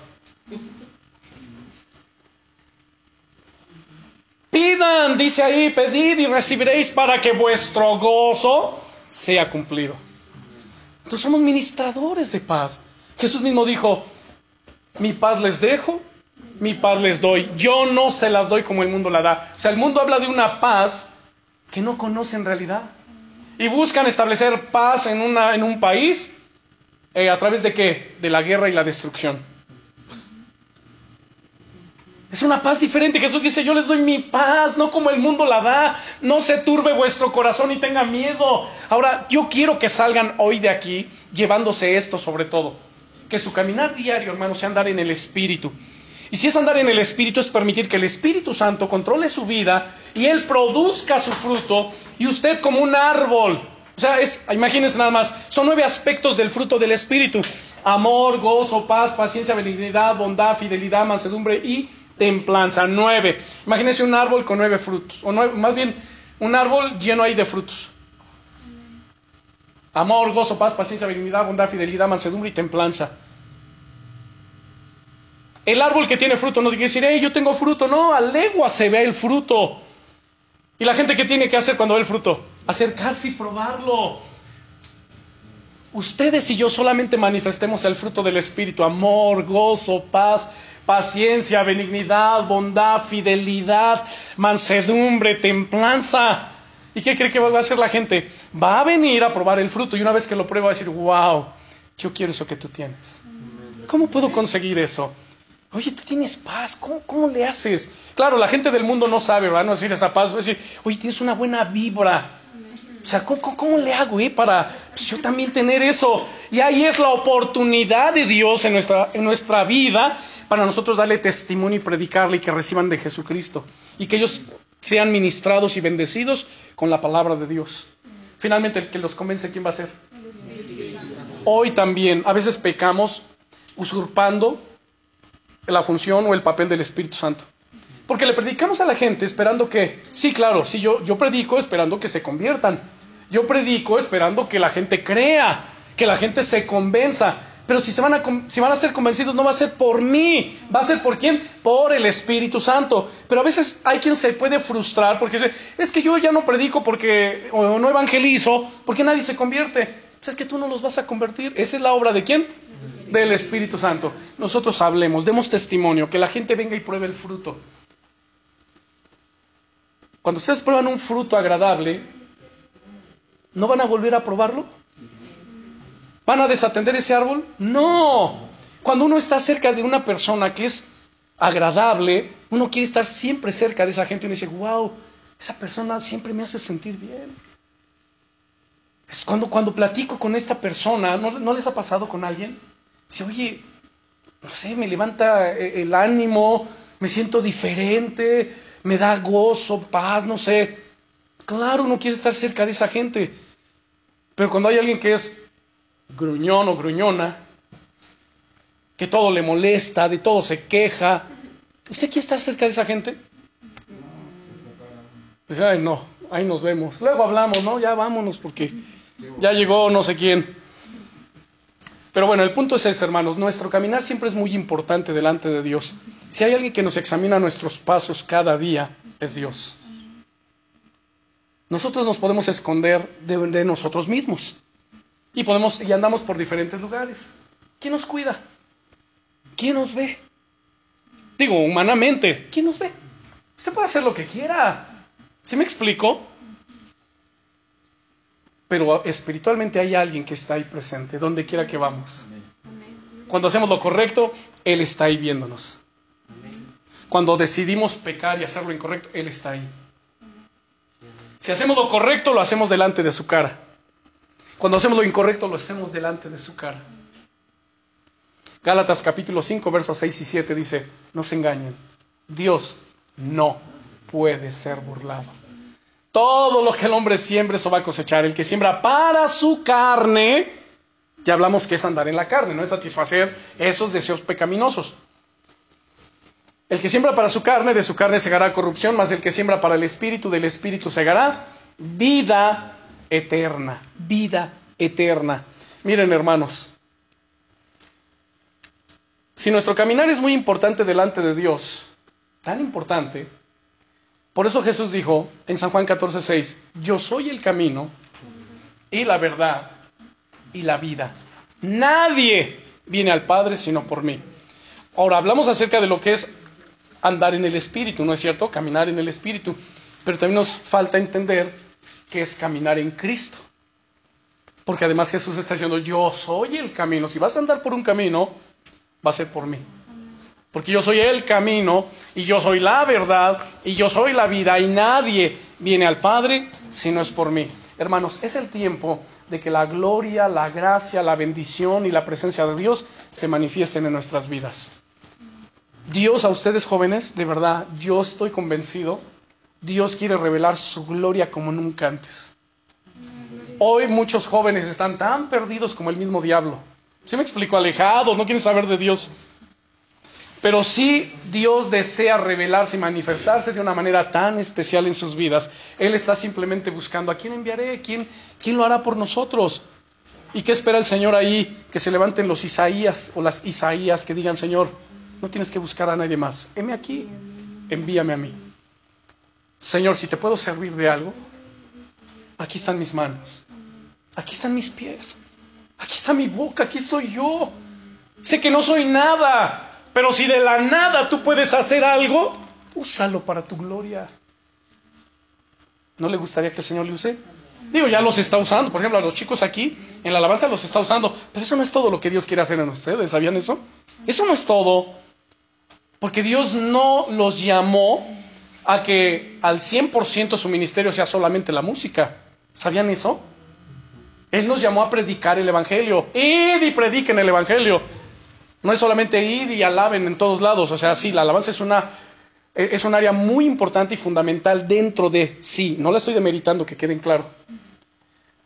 Pidan, dice ahí, pedid y recibiréis para que vuestro gozo sea cumplido. Entonces somos ministradores de paz. Jesús mismo dijo, mi paz les dejo, mi paz les doy. Yo no se las doy como el mundo la da. O sea, el mundo habla de una paz que no conoce en realidad. Y buscan establecer paz en, una, en un país eh, a través de qué? De la guerra y la destrucción. Es una paz diferente. Jesús dice, yo les doy mi paz, no como el mundo la da. No se turbe vuestro corazón y tenga miedo. Ahora, yo quiero que salgan hoy de aquí llevándose esto sobre todo. Que su caminar diario, hermano, sea andar en el Espíritu. Y si es andar en el Espíritu, es permitir que el Espíritu Santo controle su vida y Él produzca su fruto y usted como un árbol. O sea, es, imagínense nada más, son nueve aspectos del fruto del Espíritu. Amor, gozo, paz, paciencia, benignidad, bondad, fidelidad, mansedumbre y templanza. Nueve. Imagínense un árbol con nueve frutos. O nueve, más bien, un árbol lleno ahí de frutos. Amor, gozo, paz, paciencia, benignidad, bondad, fidelidad, mansedumbre y templanza. El árbol que tiene fruto no tiene que decir, hey, yo tengo fruto. No, a se ve el fruto. ¿Y la gente qué tiene que hacer cuando ve el fruto? Acercarse y probarlo. Ustedes y yo solamente manifestemos el fruto del Espíritu, amor, gozo, paz, paciencia, benignidad, bondad, fidelidad, mansedumbre, templanza. ¿Y qué cree que va a hacer la gente? Va a venir a probar el fruto y una vez que lo prueba va a decir, wow, yo quiero eso que tú tienes. ¿Cómo puedo conseguir eso? Oye, tú tienes paz, ¿cómo, cómo le haces? Claro, la gente del mundo no sabe, ¿verdad? No decir esa paz, va a decir, oye, tienes una buena vibra. O sea, ¿cómo, cómo, cómo le hago, eh? Para pues, yo también tener eso. Y ahí es la oportunidad de Dios en nuestra, en nuestra vida para nosotros darle testimonio y predicarle y que reciban de Jesucristo. Y que ellos sean ministrados y bendecidos con la palabra de Dios. Finalmente, el que los convence, ¿quién va a ser? Hoy también, a veces pecamos usurpando la función o el papel del Espíritu Santo. Porque le predicamos a la gente esperando que, sí, claro, sí, yo, yo predico esperando que se conviertan. Yo predico esperando que la gente crea, que la gente se convenza. Pero si, se van a, si van a ser convencidos no va a ser por mí, va a ser por quién? Por el Espíritu Santo. Pero a veces hay quien se puede frustrar porque dice, es que yo ya no predico porque, o no evangelizo, porque nadie se convierte. Pues es que tú no los vas a convertir. Esa es la obra de quién? Del Espíritu Santo. Nosotros hablemos, demos testimonio, que la gente venga y pruebe el fruto. Cuando ustedes prueban un fruto agradable, ¿No van a volver a probarlo? ¿Van a desatender ese árbol? No. Cuando uno está cerca de una persona que es agradable, uno quiere estar siempre cerca de esa gente y uno dice, wow, esa persona siempre me hace sentir bien. Es cuando, cuando platico con esta persona, ¿no, les ha pasado con alguien? Dice, oye, no sé, me levanta eh, el ánimo, me siento diferente, me da gozo, paz, no sé. Claro, uno quiere estar cerca de esa gente. Pero cuando hay alguien que es gruñón o gruñona, que todo le molesta, de todo se queja, ¿usted quiere estar cerca de esa gente? Dice, ay, no, ahí nos vemos. Luego hablamos, ¿no? Ya vámonos porque ya llegó no sé quién. Pero bueno, el punto es este, hermanos. Nuestro caminar siempre es muy importante delante de Dios. Si hay alguien que nos examina nuestros pasos cada día, es Dios. Nosotros nos podemos esconder de, nosotros mismos y podemos y andamos por diferentes lugares. ¿Quién nos cuida? ¿Quién nos ve? Digo, humanamente, ¿quién nos ve? Usted puede hacer lo que quiera. ¿Sí me explico? Pero espiritualmente hay alguien que está ahí presente, donde quiera que vamos. Cuando hacemos lo correcto, Él está ahí viéndonos. Cuando decidimos pecar y hacer lo incorrecto, Él está ahí. Si hacemos lo correcto, lo hacemos delante de su cara. Cuando hacemos lo incorrecto, lo hacemos delante de su cara. Gálatas capítulo 5, versos 6 y 7 dice, no se engañen, Dios no puede ser burlado. Todo lo que el hombre siembre, eso va a cosechar. El que siembra para su carne, ya hablamos que es andar en la carne, no es satisfacer esos deseos pecaminosos. El que siembra para su carne, de su carne segará corrupción, mas el que siembra para el espíritu, del espíritu segará vida eterna, vida eterna. Miren hermanos, si nuestro caminar es muy importante delante de Dios, tan importante, por eso Jesús dijo en San Juan 14, 6, yo soy el camino y la verdad y la vida. Nadie viene al Padre sino por mí. Ahora hablamos acerca de lo que es andar en el Espíritu, ¿no es cierto? Caminar en el Espíritu. Pero también nos falta entender qué es caminar en Cristo. Porque además Jesús está diciendo, yo soy el camino. Si vas a andar por un camino, va a ser por mí. Porque yo soy el camino y yo soy la verdad y yo soy la vida y nadie viene al Padre si no es por mí. Hermanos, es el tiempo de que la gloria, la gracia, la bendición y la presencia de Dios se manifiesten en nuestras vidas. Dios a ustedes jóvenes, de verdad, yo estoy convencido, Dios quiere revelar su gloria como nunca antes. Hoy muchos jóvenes están tan perdidos como el mismo diablo. ¿Sí me explico? Alejados, no quieren saber de Dios. Pero sí Dios desea revelarse y manifestarse de una manera tan especial en sus vidas. Él está simplemente buscando a quién enviaré, quién, quién lo hará por nosotros. ¿Y qué espera el Señor ahí? Que se levanten los Isaías o las Isaías que digan, Señor, no tienes que buscar a nadie más. Heme aquí, envíame a mí. Señor, si te puedo servir de algo, aquí están mis manos, aquí están mis pies, aquí está mi boca, aquí estoy yo. Sé que no soy nada, pero si de la nada tú puedes hacer algo, úsalo para tu gloria. ¿No le gustaría que el Señor le use? Digo, ya los está usando. Por ejemplo, a los chicos aquí en la alabanza los está usando. Pero eso no es todo lo que Dios quiere hacer en ustedes. ¿Sabían eso? Eso no es todo. Porque Dios no los llamó a que al 100% su ministerio sea solamente la música. ¿Sabían eso? Él nos llamó a predicar el Evangelio. Id y prediquen el Evangelio. No es solamente id y alaben en todos lados. O sea, sí, la alabanza es una es un área muy importante y fundamental dentro de sí. No la estoy demeritando, que queden claro.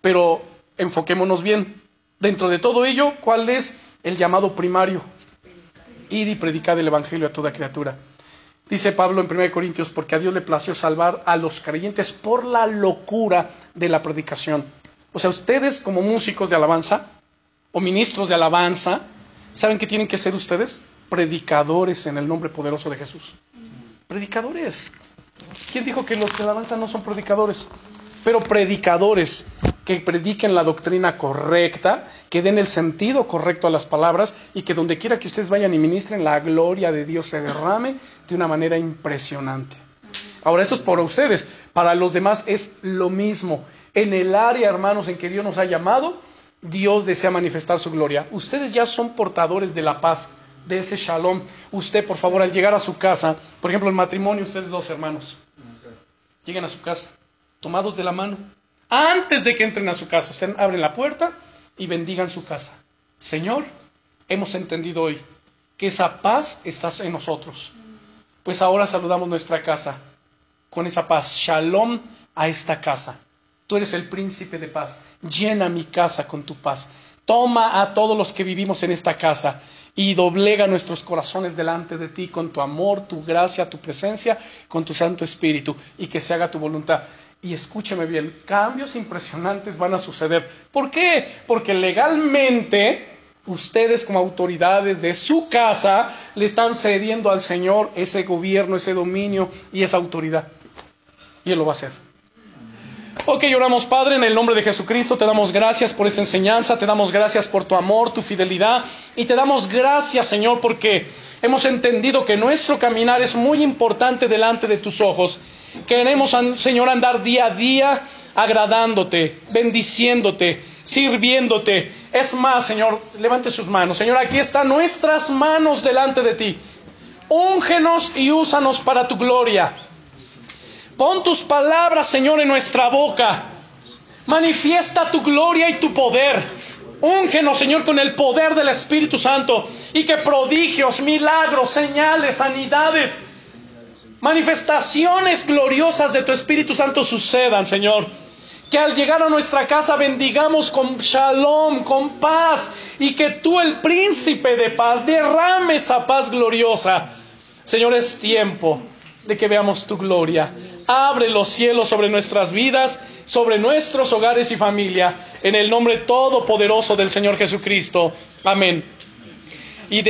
Pero enfoquémonos bien. Dentro de todo ello, ¿cuál es el llamado primario? id y predicad el Evangelio a toda criatura. Dice Pablo en 1 Corintios, porque a Dios le plació salvar a los creyentes por la locura de la predicación. O sea, ustedes como músicos de alabanza o ministros de alabanza, ¿saben qué tienen que ser ustedes? Predicadores en el nombre poderoso de Jesús. Predicadores. ¿Quién dijo que los de alabanza no son predicadores? Pero predicadores que prediquen la doctrina correcta, que den el sentido correcto a las palabras y que donde quiera que ustedes vayan y ministren, la gloria de Dios se derrame de una manera impresionante. Ahora, esto es por ustedes. Para los demás es lo mismo. En el área, hermanos, en que Dios nos ha llamado, Dios desea manifestar su gloria. Ustedes ya son portadores de la paz, de ese shalom. Usted, por favor, al llegar a su casa, por ejemplo, el matrimonio, ustedes dos hermanos, lleguen a su casa, tomados de la mano. Antes de que entren a su casa, ustedes abren la puerta y bendigan su casa. Señor, hemos entendido hoy que esa paz está en nosotros. Pues ahora saludamos nuestra casa con esa paz. Shalom a esta casa. Tú eres el príncipe de paz. Llena mi casa con tu paz. Toma a todos los que vivimos en esta casa y doblega nuestros corazones delante de ti con tu amor, tu gracia, tu presencia, con tu Santo Espíritu y que se haga tu voluntad. Y escúcheme bien, cambios impresionantes van a suceder. ¿Por qué? Porque legalmente ustedes como autoridades de su casa le están cediendo al Señor ese gobierno, ese dominio y esa autoridad. Y Él lo va a hacer. Ok, oramos Padre, en el nombre de Jesucristo te damos gracias por esta enseñanza, te damos gracias por tu amor, tu fidelidad y te damos gracias Señor porque hemos entendido que nuestro caminar es muy importante delante de tus ojos. Queremos Señor andar día a día agradándote, bendiciéndote, sirviéndote. Es más, Señor, levante sus manos. Señor, aquí están nuestras manos delante de ti. Úngenos y úsanos para tu gloria. Pon tus palabras, Señor, en nuestra boca. Manifiesta tu gloria y tu poder. Úngenos, Señor, con el poder del Espíritu Santo y que prodigios, milagros, señales, sanidades, manifestaciones gloriosas de tu Espíritu Santo sucedan, Señor. Que al llegar a nuestra casa bendigamos con shalom, con paz, y que tú, el príncipe de paz, derrames esa paz gloriosa. Señor, es tiempo de que veamos tu gloria. Abre los cielos sobre nuestras vidas, sobre nuestros hogares y familia, en el nombre todopoderoso del Señor Jesucristo. Amén. Y